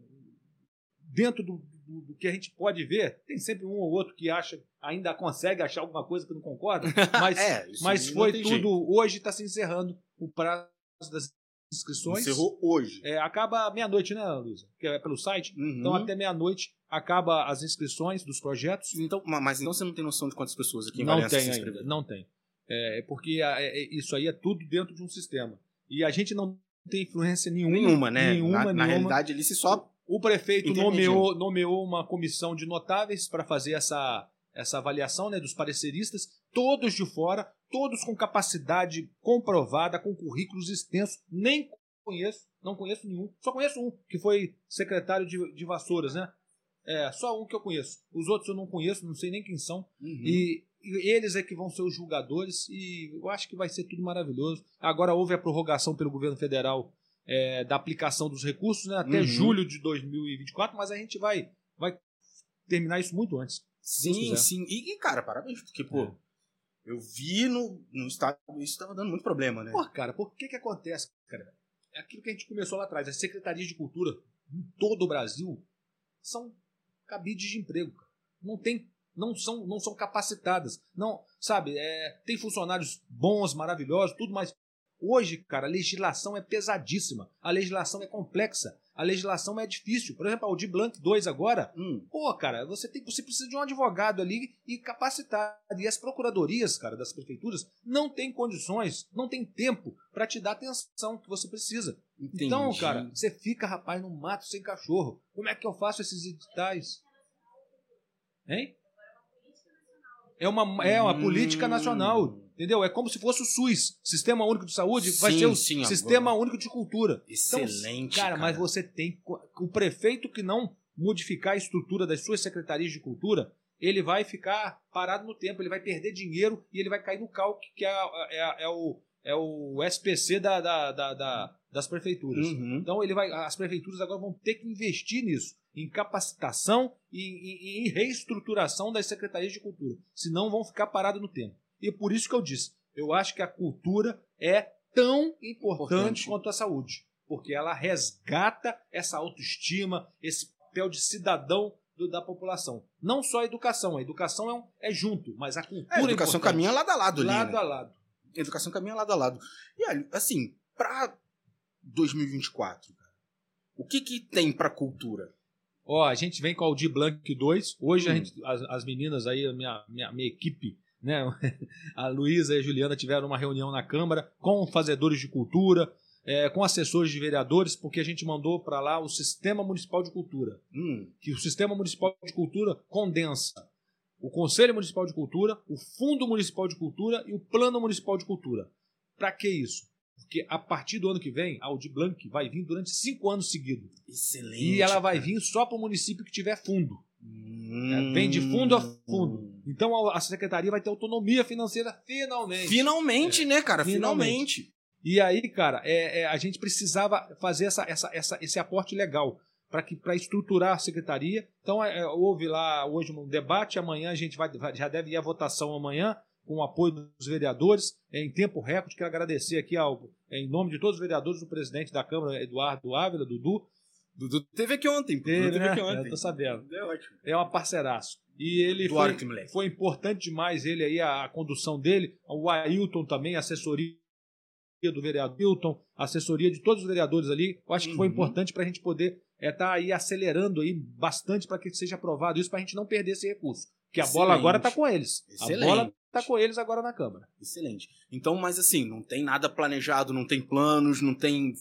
Dentro do, do- do que a gente pode ver, tem sempre um ou outro que acha, ainda consegue achar alguma coisa que não concorda, mas, É, mas foi tudo. jeito. Hoje está se encerrando o prazo das inscrições. Encerrou hoje. É, acaba meia-noite, né, Luísa? Que é pelo site. Uhum. Então, até meia-noite acaba as inscrições dos projetos. Então, ma- mas então você não tem noção de quantas pessoas aqui em Não tem se ainda, não tem. É é porque é- é- isso aí é tudo dentro de um sistema. E a gente não tem influência nenhuma. Nenhuma, né? Nenhuma, na, na nenhuma. realidade, ali se só. O prefeito nomeou, nomeou uma comissão de notáveis para fazer essa, essa avaliação né, dos pareceristas, todos de fora, todos com capacidade comprovada, com currículos extensos. Nem conheço, não conheço nenhum. Só conheço um, que foi secretário de, de Vassouras, né? É, só um que eu conheço. Os outros eu não conheço, não sei nem quem são. Uhum. E, e eles é que vão ser os julgadores e eu acho que vai ser tudo maravilhoso. Agora houve a prorrogação pelo governo federal é, da aplicação dos recursos né, até Uhum. julho de 2024, mas a gente vai, vai terminar isso muito antes. Sim, sim. E, cara, parabéns, porque, pô, É. eu vi no, no estado, isso tava dando muito problema, né? Pô, cara, por que que acontece, cara? É aquilo que a gente começou lá atrás. As secretarias de cultura em todo o Brasil são cabides de emprego. cara. Não tem, não são, não são capacitadas. Não, sabe? É, tem funcionários bons, maravilhosos, tudo, mas hoje, cara, a legislação é pesadíssima. A legislação é complexa. A legislação é difícil. Por exemplo, a Audi Blanc 2 agora, Hum, Pô, cara, você, tem, você precisa de um advogado ali e capacitado. E as procuradorias, cara, das prefeituras não têm condições, não tem tempo para te dar a atenção que você precisa. entendi. Então, cara, você fica, rapaz, no mato sem cachorro. Como é que eu faço esses editais? Hein? É uma, é uma Hum. política nacional, entendeu? É como se fosse o SUS, Sistema Único de Saúde, vai Sim, ser o sim, Sistema agora. Único de Cultura. Então, Excelente. cara, mas você tem. O prefeito que não modificar a estrutura das suas secretarias de cultura, ele vai ficar parado no tempo, ele vai perder dinheiro e ele vai cair no calque, que é, é é o, é o SPC da, da- da- da- das prefeituras. Uhum. Então ele vai, as prefeituras agora vão ter que investir nisso, em capacitação e, e- e em reestruturação das secretarias de cultura, senão vão ficar parados no tempo. E por isso que eu disse, eu acho que a cultura é tão importante, Importante. quanto a saúde, porque ela resgata essa autoestima, esse papel de cidadão do- da população. Não só a educação, a educação é, um- é junto, mas a cultura É, a educação é caminha lado a lado ali. lado né? a lado. A educação caminha lado a lado. E assim, pra 2024, cara, o que que tem pra cultura? Ó, a gente vem com a Aldir Blanc 2. Hoje a Hum. gente, as, as meninas aí, a minha, minha, minha equipe, né? A Luísa e a Juliana tiveram uma reunião na Câmara com fazedores de cultura, é, com assessores de vereadores, porque a gente mandou para lá o Sistema Municipal de Cultura. Hum, Que o Sistema Municipal de Cultura condensa o Conselho Municipal de Cultura, o Fundo Municipal de Cultura e o Plano Municipal de Cultura. Para que isso? Porque a partir do ano que vem, a Aldir Blanc vai vir durante cinco anos seguidos. excelente. E ela vai vir só para o município que tiver fundo. Hum, É, vem de fundo a fundo. Então a, secretaria vai ter autonomia financeira finalmente. Finalmente, né, cara? Finalmente. Finalmente. E aí, cara, é, é, a gente precisava fazer essa, essa, essa, esse aporte legal para que para estruturar a secretaria. Então é, é, houve lá hoje um debate. Amanhã a gente vai, já deve ir à votação amanhã com o apoio dos vereadores é, em tempo recorde. Quero agradecer aqui ao, é, em nome de todos os vereadores, o presidente da Câmara, Eduardo Ávila, Dudu. Dudu teve aqui ontem. Dudu Teve, né? aqui Eu ontem. tô sabendo. É ótimo. É um parceiraço. E ele foi, foi importante demais ele aí, a, a condução dele, o Ailton também, assessoria do vereador Hilton, a assessoria de todos os vereadores ali. Eu acho que foi Uhum. importante para a gente poder estar aí acelerando aí bastante para que seja aprovado isso, para a gente não perder esse recurso. Porque a bola agora está com eles. Excelente. A bola está com eles agora na Câmara. Excelente. Então, mas assim, não tem nada planejado, não tem planos, não tem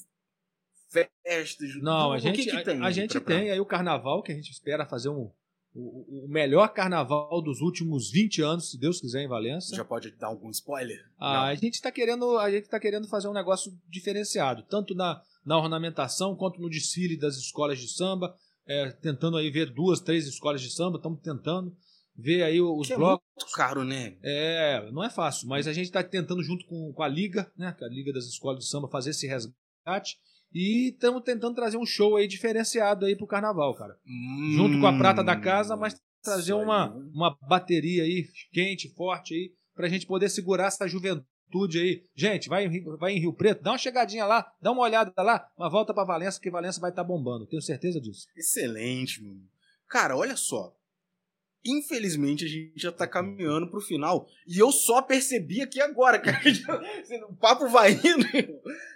festas. Não, a gente, que que a, tem? a gente pra- tem aí o carnaval, que a gente espera fazer um, o, o melhor carnaval dos últimos 20 anos, se Deus quiser, em Valença. Já pode dar algum spoiler? Ah, a gente está querendo, a gente tá querendo fazer um negócio diferenciado, tanto na, na ornamentação quanto no desfile das escolas de samba, é, tentando aí ver duas, três escolas de samba, estamos tentando ver aí os Que é blocos. muito caro, né? É, não é fácil, mas a gente está tentando junto com, com a Liga, né, com a Liga das Escolas de Samba, fazer esse resgate e estamos tentando trazer um show aí diferenciado aí pro Carnaval, cara. Junto com a prata da casa, mas trazer Hum, uma, aí. uma bateria aí quente, forte aí, pra gente poder segurar essa juventude aí. Gente, vai em, Rio- vai em Rio Preto, dá uma chegadinha lá, dá uma olhada lá, uma volta pra Valença, que Valença vai estar bombando, tenho certeza disso. Excelente, mano. Cara, olha só. Infelizmente a gente já tá caminhando pro final. E eu só percebi aqui agora, cara. que O papo vai indo.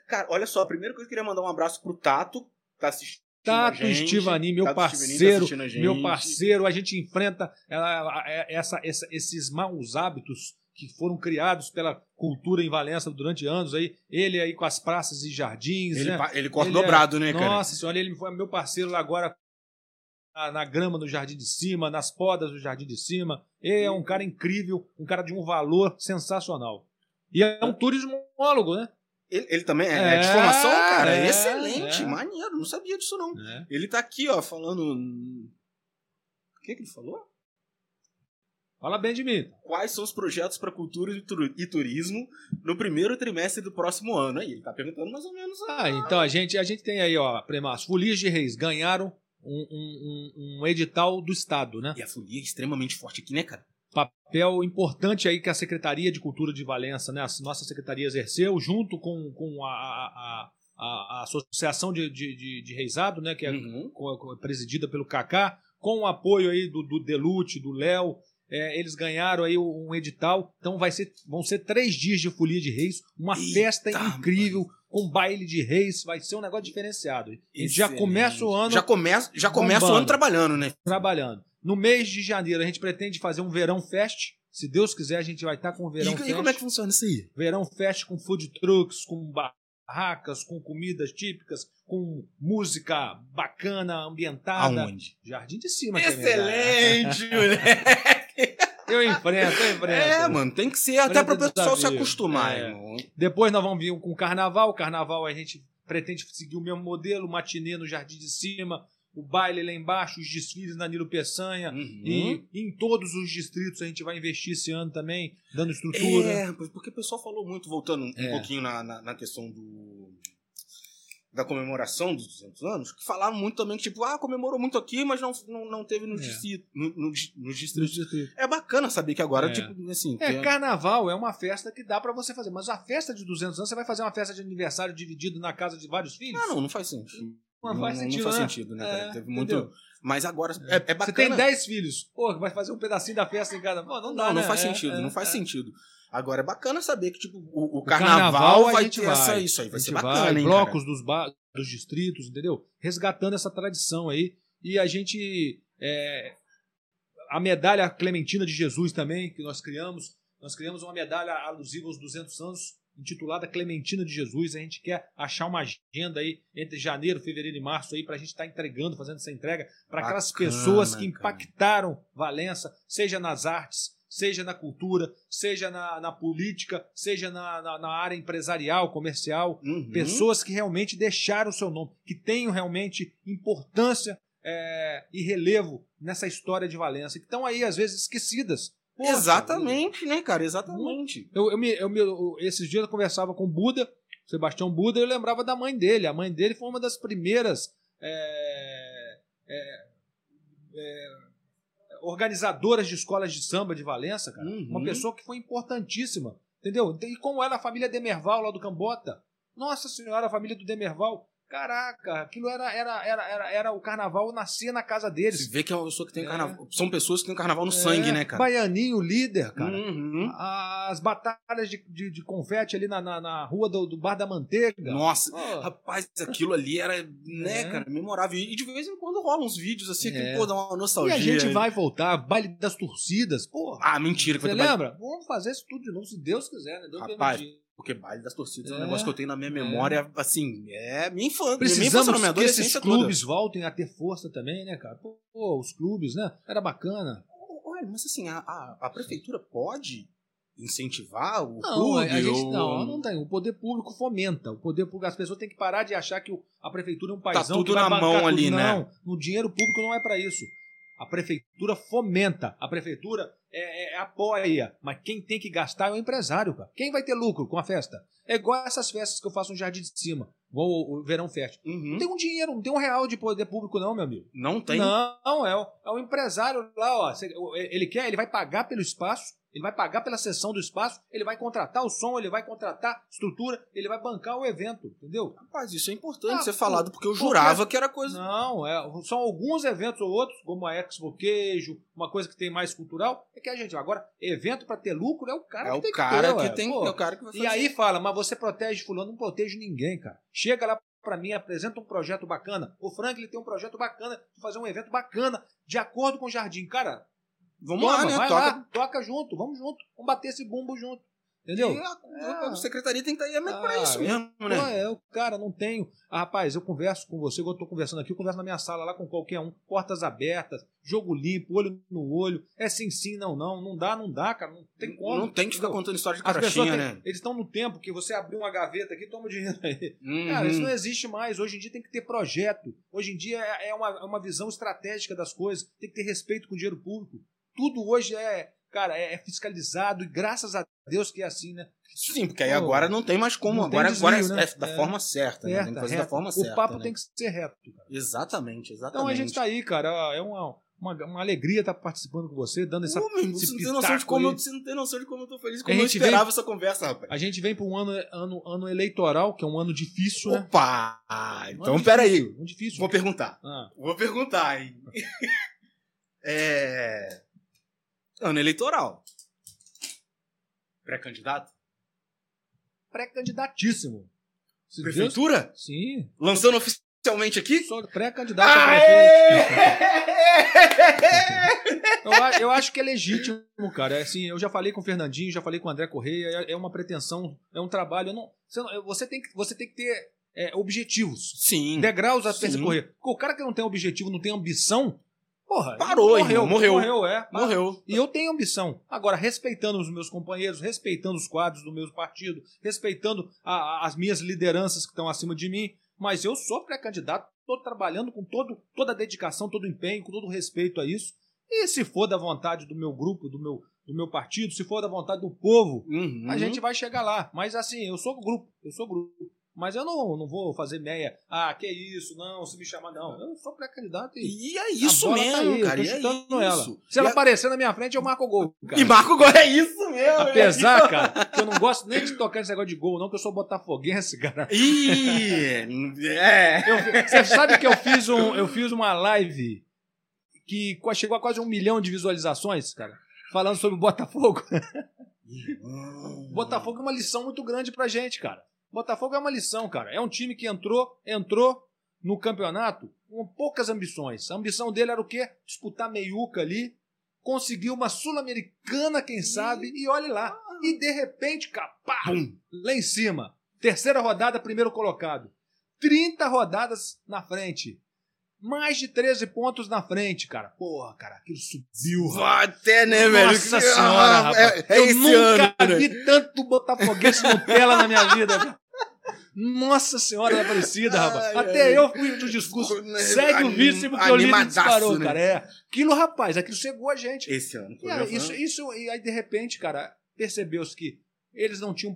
Cara, olha só. A primeira coisa que eu queria mandar um abraço pro Tato, que tá assistindo. Tato. Estivani, meu Tato tá parceiro, gente. meu parceiro, a gente enfrenta é, essa- essa- esses maus hábitos que foram criados pela cultura em Valença durante anos aí, ele aí com as praças e jardins, Ele, né? ele corta Ele é- dobrado, né, cara? Nossa senhora, ele foi meu parceiro lá agora na, grama do jardim de cima, nas podas do jardim de cima. Ele é um cara incrível, um cara de um valor sensacional. E é um turismólogo, né? Ele, ele também é, É, de formação, cara. é, Excelente, é. maneiro. Não sabia disso, não. Ele tá aqui, ó, falando. O que, que ele falou? Fala bem de mim. Quais são os projetos para cultura e turismo no primeiro trimestre do próximo ano? Aí ele tá perguntando mais ou menos. Ah, então a gente, a gente tem aí, ó, Premaço. Folias de Reis ganharam um, um- um- edital do Estado, né? E a folia é extremamente forte aqui, né, cara? papel importante aí que a Secretaria de Cultura de Valença, né, a nossa secretaria exerceu, junto com, com a, a, a, a Associação de, de, de, de Reisado, né, que é Uhum. presidida pelo Kaká, com o apoio aí do, do Delute, do Léo, é, eles ganharam aí um edital, então vai ser, vão ser três dias de folia de reis, uma Eita, festa incrível, com baile de reis, vai ser um negócio diferenciado. Gente já Excelente. começa o ano Já começa, já começa o ano trabalhando, né? trabalhando. No mês de janeiro a gente pretende fazer um verão fest. Se Deus quiser, a gente vai estar com o verão E, fest. e como é que funciona isso aí? Verão fest com food trucks, com barracas, com comidas típicas, com música bacana, ambientada. Aonde? Jardim de cima. é verdade. Excelente, moleque! Eu enfrento, eu enfrento. É, mano, tem que ser até para o pessoal se acostumar, É. irmão. Depois nós vamos vir com o carnaval. O carnaval a gente pretende seguir o mesmo modelo, matinê no Jardim de Cima, o baile lá embaixo, os desfiles na Nilo Peçanha. Uhum. E em todos os distritos a gente vai investir esse ano também, dando estrutura. É, porque o pessoal falou muito, voltando um É. pouquinho na, na, na questão do da comemoração dos 200 anos, que falaram muito também que, tipo, ah, comemorou muito aqui, mas não, não, não teve nos, É. dici- no- no- nos distritos. distritos. É bacana saber que agora, É. tipo, assim... É, tem- carnaval é uma festa que dá pra você fazer, mas a festa de 200 anos, você vai fazer uma festa de aniversário dividido na casa de vários filhos? Ah, não, não faz sentido. Não, faz sentido, faz né? sentido, né, cara? É, Teve muito... entendeu? Mas agora, é, é bacana... Você tem 10 filhos, pô, vai fazer um pedacinho da festa em cada. Pô, não dá, Não, não né? faz É, sentido, é, não faz é. sentido. Agora é bacana saber que, tipo, o, o carnaval carnaval, vai ter vai. essa, isso aí, vai ser bacana, vai, hein, blocos dos, ba- dos distritos, entendeu? Resgatando essa tradição aí E a gente. é, a medalha Clementina de Jesus também, que nós criamos. Nós criamos uma medalha alusiva aos 200 anos, intitulada Clementina de Jesus. A gente quer achar uma agenda aí entre janeiro, fevereiro e março aí para a gente estar entregando, fazendo essa entrega para aquelas pessoas que impactaram Valença, seja nas artes, seja na cultura, seja na, na política, seja na, na, na área empresarial, comercial. Uhum. Pessoas que realmente deixaram o seu nome, que tenham realmente importância é, e relevo nessa história de Valença, que estão aí, às vezes, esquecidas. Poxa, Exatamente, né, cara? Exatamente. eu, eu me, eu me- eu- esses dias eu conversava com o Buda, Sebastião Buda, e eu lembrava da mãe dele. A mãe dele foi uma das primeiras é, é, é, organizadoras de escolas de samba de Valença, cara. Uhum. Uma pessoa que foi importantíssima, entendeu? E como era a família Demerval lá do Cambota. Nossa senhora, a família do Demerval. Caraca, aquilo era, era, era, era, era o carnaval nascia na casa Você deles. vê que é uma pessoa que tem É. carnaval. São pessoas que têm carnaval no sangue, É, né, cara? Baianinho, líder, cara. Uhum. As batalhas de, de, de confete ali na, na, na rua do, do Bar da Manteiga. Nossa, Oh, rapaz, aquilo ali era, né, É. cara, memorável. E de vez em quando rolam uns vídeos assim, que, É. pô, dá uma e nostalgia. a gente vai voltar, baile das torcidas, porra. Ah, mentira, que Você lembra? Vamos fazer isso tudo de novo, se Deus quiser, né? Deus Rapaz, permitir. Porque baile das torcidas é, um É. negócio que eu tenho na minha memória, assim, é minha infância. minha infância, Precisamos minha que esses adolescência toda. clubes voltem a ter força também, né, cara? Pô, os clubes, né? Era bacana. Olha, mas assim, a, a, a prefeitura pode incentivar o Não, clube? a, gente ou- não, não tem. O poder público fomenta. O poder público, as pessoas têm que parar de achar que a prefeitura é um paizão Tá tudo que vai na mão tudo. ali, né? Não, no dinheiro público não é para isso. A prefeitura fomenta, a prefeitura é, é- apoia, mas quem tem que gastar é o empresário, cara. Quem vai ter lucro com a festa? É igual essas festas que eu faço no Jardim de Cima, igual o, Verão Fest. Uhum. Não tem um dinheiro, não tem um real de poder público não, meu amigo. Não tem. Não, é o, é o empresário lá, ó. O- Ele quer, ele vai pagar pelo espaço, ele vai pagar pela sessão do espaço, ele vai contratar o som, ele vai contratar estrutura, ele vai bancar o evento, entendeu? Rapaz, isso é importante Ah, ser falado, porque eu porque- jurava que era coisa. Não, é, são alguns eventos ou outros, como a Expo Queijo, uma coisa que tem mais cultural, é que a gente. Agora, evento para ter lucro é o cara é que o tem cara que ter, que tem. É o cara que vai fazer. E aí fala, mas você protege fulano, não protege ninguém, cara. Chega lá pra mim, apresenta um projeto bacana. O Frank ele tem um projeto bacana de fazer um evento bacana, de acordo com o jardim. Cara, Vamos toma, lá, né? vai Toca. lá, toca junto, vamos junto, vamos bater esse bumbo junto. Entendeu? E a, É. secretaria tem que estar aí mesmo pra Ah, isso eu- mesmo, Pô, né? é, eu, cara, não tenho. Ah, rapaz, eu converso com você, igual eu tô conversando aqui, eu converso na minha sala lá com qualquer um, portas abertas, jogo limpo, olho no olho. É sim, sim, não, não. Não dá, não dá, cara. Não tem como. Não tem que ficar contando história de carochinha, né? Eles estão no tempo que você abriu uma gaveta aqui, toma o dinheiro aí. Uhum. Cara, isso não existe mais. Hoje em dia tem que ter projeto. Hoje em dia é é uma, é uma visão estratégica das coisas. Tem que ter respeito com o dinheiro público. Tudo hoje é, cara, é é fiscalizado e graças a Deus que é assim, né? Sim, porque aí agora não tem mais como. não agora agora desvio, é, né? é da É. forma certa, né? Tem que fazer da forma o certa. papo né? tem que ser reto, cara. Exatamente, exatamente. Então a gente tá aí, cara. É uma, uma, uma alegria estar participando com você, dando essa. Pô, meu, você, não tem noção de como eu, você não tem noção de como eu tô feliz, A como eu esperava essa conversa, rapaz. A gente vem para um ano, ano, ano eleitoral, que é um ano difícil, né? Opa! Um Então, ano peraí. Um difícil. Vou perguntar. Ah, Vou perguntar, hein? é. Ano eleitoral. Pré-candidato? pré-candidatíssimo. Se Deus- Prefeitura? Sim. Lançando oficialmente aqui? Sou pré-candidato a prefeito. Aê! Eu, eu acho que é legítimo, cara. É assim, eu já falei com o Fernandinho, já falei com o André Correia, é, é uma pretensão, é um trabalho. eu não, você, não- você, tem, que, você tem que ter é, objetivos. Sim. Degraus a percorrer. Porque o cara que não tem objetivo, não tem ambição, porra, Parou, morreu, irmão, morreu. Morreu, é. Morreu. E eu tenho ambição. Agora, respeitando os meus companheiros, respeitando os quadros do meu partido, respeitando a- a- as minhas lideranças que estão acima de mim, mas eu sou pré-candidato, estou trabalhando com todo, toda a dedicação, todo o empenho, com todo o respeito a isso. E se for da vontade do meu grupo, do meu, do meu partido, se for da vontade do povo, Uhum. a gente vai chegar lá. Mas assim, eu sou grupo, eu sou grupo. Mas eu não, não vou fazer meia, ah, que isso, não, se me chamar, não. Eu sou pré-candidato e E é isso mesmo, tá aí, cara. E é chutando ela. isso. Se ela E, aparecer na minha frente, eu marco o gol. cara. e Marco Gol é isso mesmo. Apesar, cara, que eu não gosto nem de tocar nesse negócio de gol, não, que eu sou botafoguense, cara. Ih, é. Você sabe que eu fiz, um, eu fiz uma live que chegou a quase um milhão de visualizações, cara, falando sobre o Botafogo. Botafogo é uma lição muito grande pra gente, cara. Botafogo é uma lição, cara. É um time que entrou, entrou, no campeonato com poucas ambições. A ambição dele era o quê? Disputar meiuca ali, conseguir uma sul-americana, quem sabe, e olhe lá. E de repente, capá, lá em cima. Terceira rodada, primeiro colocado. 30 rodadas na frente. Mais de 13 pontos na frente, cara. Porra, cara, aquilo subiu. Vai até, né, velho? Nossa senhora, rapaz. É, é Eu nunca ano, né? vi tanto botafoguense Nutella na minha vida. Nossa senhora da Aparecida, rapaz. Ai, Até ai. eu fui do discurso. Segue o anim- vice porque o líder disparou, né? cara. É. Aquilo, rapaz, aquilo cegou a gente. Esse ano. E aí, isso, isso, e aí, de repente, cara, percebeu-se que eles não tinham.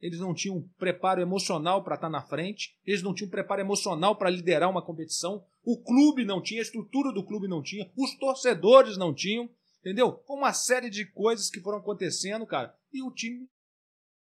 Eles não tinham preparo emocional para estar na frente, eles não tinham preparo emocional para liderar uma competição, o clube não tinha, a estrutura do clube não tinha, os torcedores não tinham, entendeu? Uma série de coisas que foram acontecendo, cara, e o time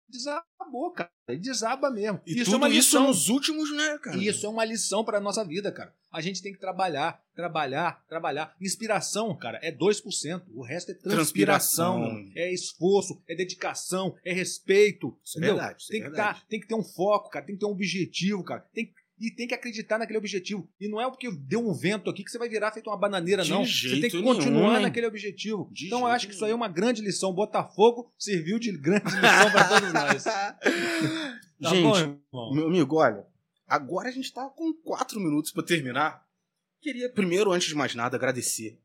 desabou, cara. Desaba mesmo. E isso tudo é uma isso lição. nos últimos, né, cara? Isso é uma lição para nossa vida, cara. A gente tem que trabalhar, trabalhar, trabalhar. Inspiração, cara, é 2%. O resto é transpiração, Transpiração. é esforço, é dedicação, é respeito. Isso é entendeu? verdade, isso é tem, que verdade. tá, tem que ter um foco, cara. Tem que ter um objetivo, cara. Tem, e tem que acreditar naquele objetivo. E não é porque deu um vento aqui que você vai virar feito uma bananeira, De não. Você tem que nenhum, continuar hein? naquele objetivo. De então eu acho que isso aí é uma grande lição. Botafogo serviu de grande lição para todos nós. Tá Gente, bom? Meu amigo, olha, agora a gente tá com quatro minutos pra terminar. Queria, primeiro, antes de mais nada, agradecer.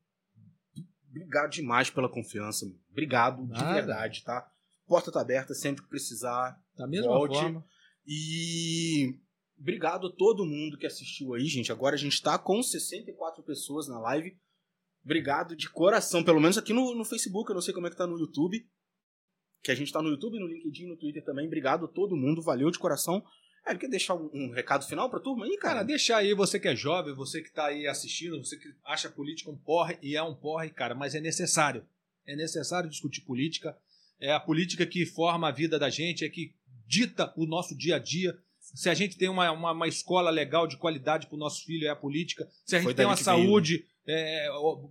Obrigado demais pela confiança. meu. Obrigado, de Nada. verdade, tá? Porta tá aberta sempre que precisar. Da mesma Volte. forma. E obrigado a todo mundo que assistiu aí, gente. Agora a gente tá com 64 pessoas na live. Obrigado de coração, pelo menos aqui no, no Facebook, eu não sei como é que tá no YouTube. Que a gente tá no YouTube, no LinkedIn, no Twitter também. Obrigado a todo mundo, valeu de coração. É, quer deixar um, um recado final pra turma aí, cara? Cara, deixa aí, você que é jovem, você que tá aí assistindo, você que acha política um porre, e é um porre, cara, mas é necessário. É necessário discutir política. É a política que forma a vida da gente, é que dita o nosso dia a dia. Se a gente tem uma, uma, uma escola legal de qualidade para o nosso filho, é a política. Se a gente Foi tem uma que veio, né? saúde é,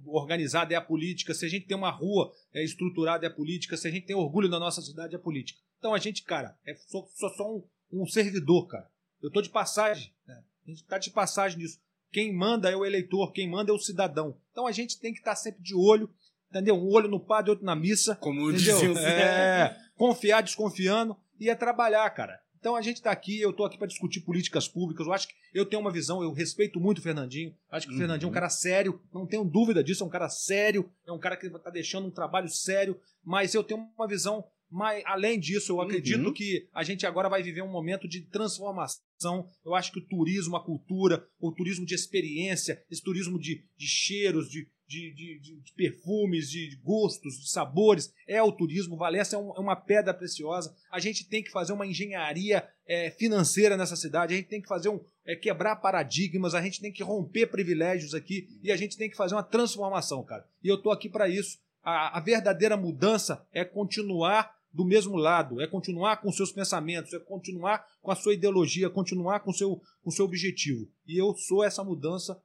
organizada, é a política. Se a gente tem uma rua é, estruturada, é a política. Se a gente tem orgulho na nossa cidade, é a política. Então a gente, cara, é só, só, só um, um servidor, cara. Eu tô de passagem. né? A gente tá de passagem nisso. Quem manda é o eleitor, quem manda é o cidadão. Então a gente tem que estar sempre de olho, entendeu? Um olho no padre, outro na missa. Como Entendeu? diziam É, confiar desconfiando e é trabalhar, cara. Então a gente está aqui, eu estou aqui para discutir políticas públicas. Eu acho que eu tenho uma visão, eu respeito muito o Fernandinho. Acho que o Uhum. Fernandinho é um cara sério, não tenho dúvida disso, é um cara sério, é um cara que está deixando um trabalho sério, mas eu tenho uma visão mais além disso, eu acredito Uhum. que a gente agora vai viver um momento de transformação. Eu acho que o turismo, a cultura, o turismo de experiência, esse turismo de, de cheiros, de, de, de- de- perfumes, de gostos, de sabores, é o turismo. Valença é, um- é uma pedra preciosa. A gente tem que fazer uma engenharia é, financeira nessa cidade, a gente tem que fazer um. é, quebrar paradigmas, a gente tem que romper privilégios aqui e a gente tem que fazer uma transformação, cara. E eu tô aqui para isso. A, a verdadeira mudança é continuar do mesmo lado, é continuar com seus pensamentos, é continuar com a sua ideologia, continuar com seu, com o seu objetivo. E eu sou essa mudança,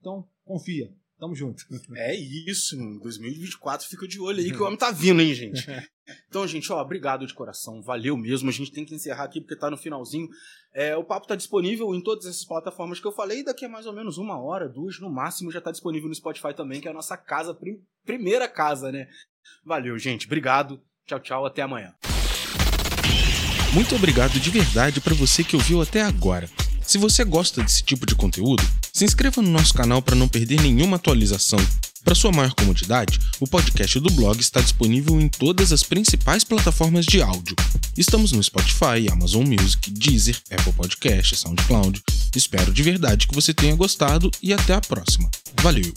então confia. Tamo junto. É isso, mano. 2024 fica de olho aí que o homem tá vindo, hein, gente? Então, gente, ó, obrigado de coração. Valeu mesmo. A gente tem que encerrar aqui porque tá no finalzinho. É, o papo tá disponível em todas essas plataformas que eu falei. Daqui a mais ou menos uma hora, duas, no máximo, já tá disponível no Spotify também, que é a nossa casa, prim- primeira casa, né? Valeu, gente. Obrigado. Tchau, tchau. Até amanhã. Muito obrigado de verdade para você que ouviu até agora. Se você gosta desse tipo de conteúdo, se inscreva no nosso canal para não perder nenhuma atualização. Para sua maior comodidade, o podcast do blog está disponível em todas as principais plataformas de áudio. Estamos no Spotify, Amazon Music, Deezer, Apple Podcast, SoundCloud. Espero de verdade que você tenha gostado e até a próxima. Valeu!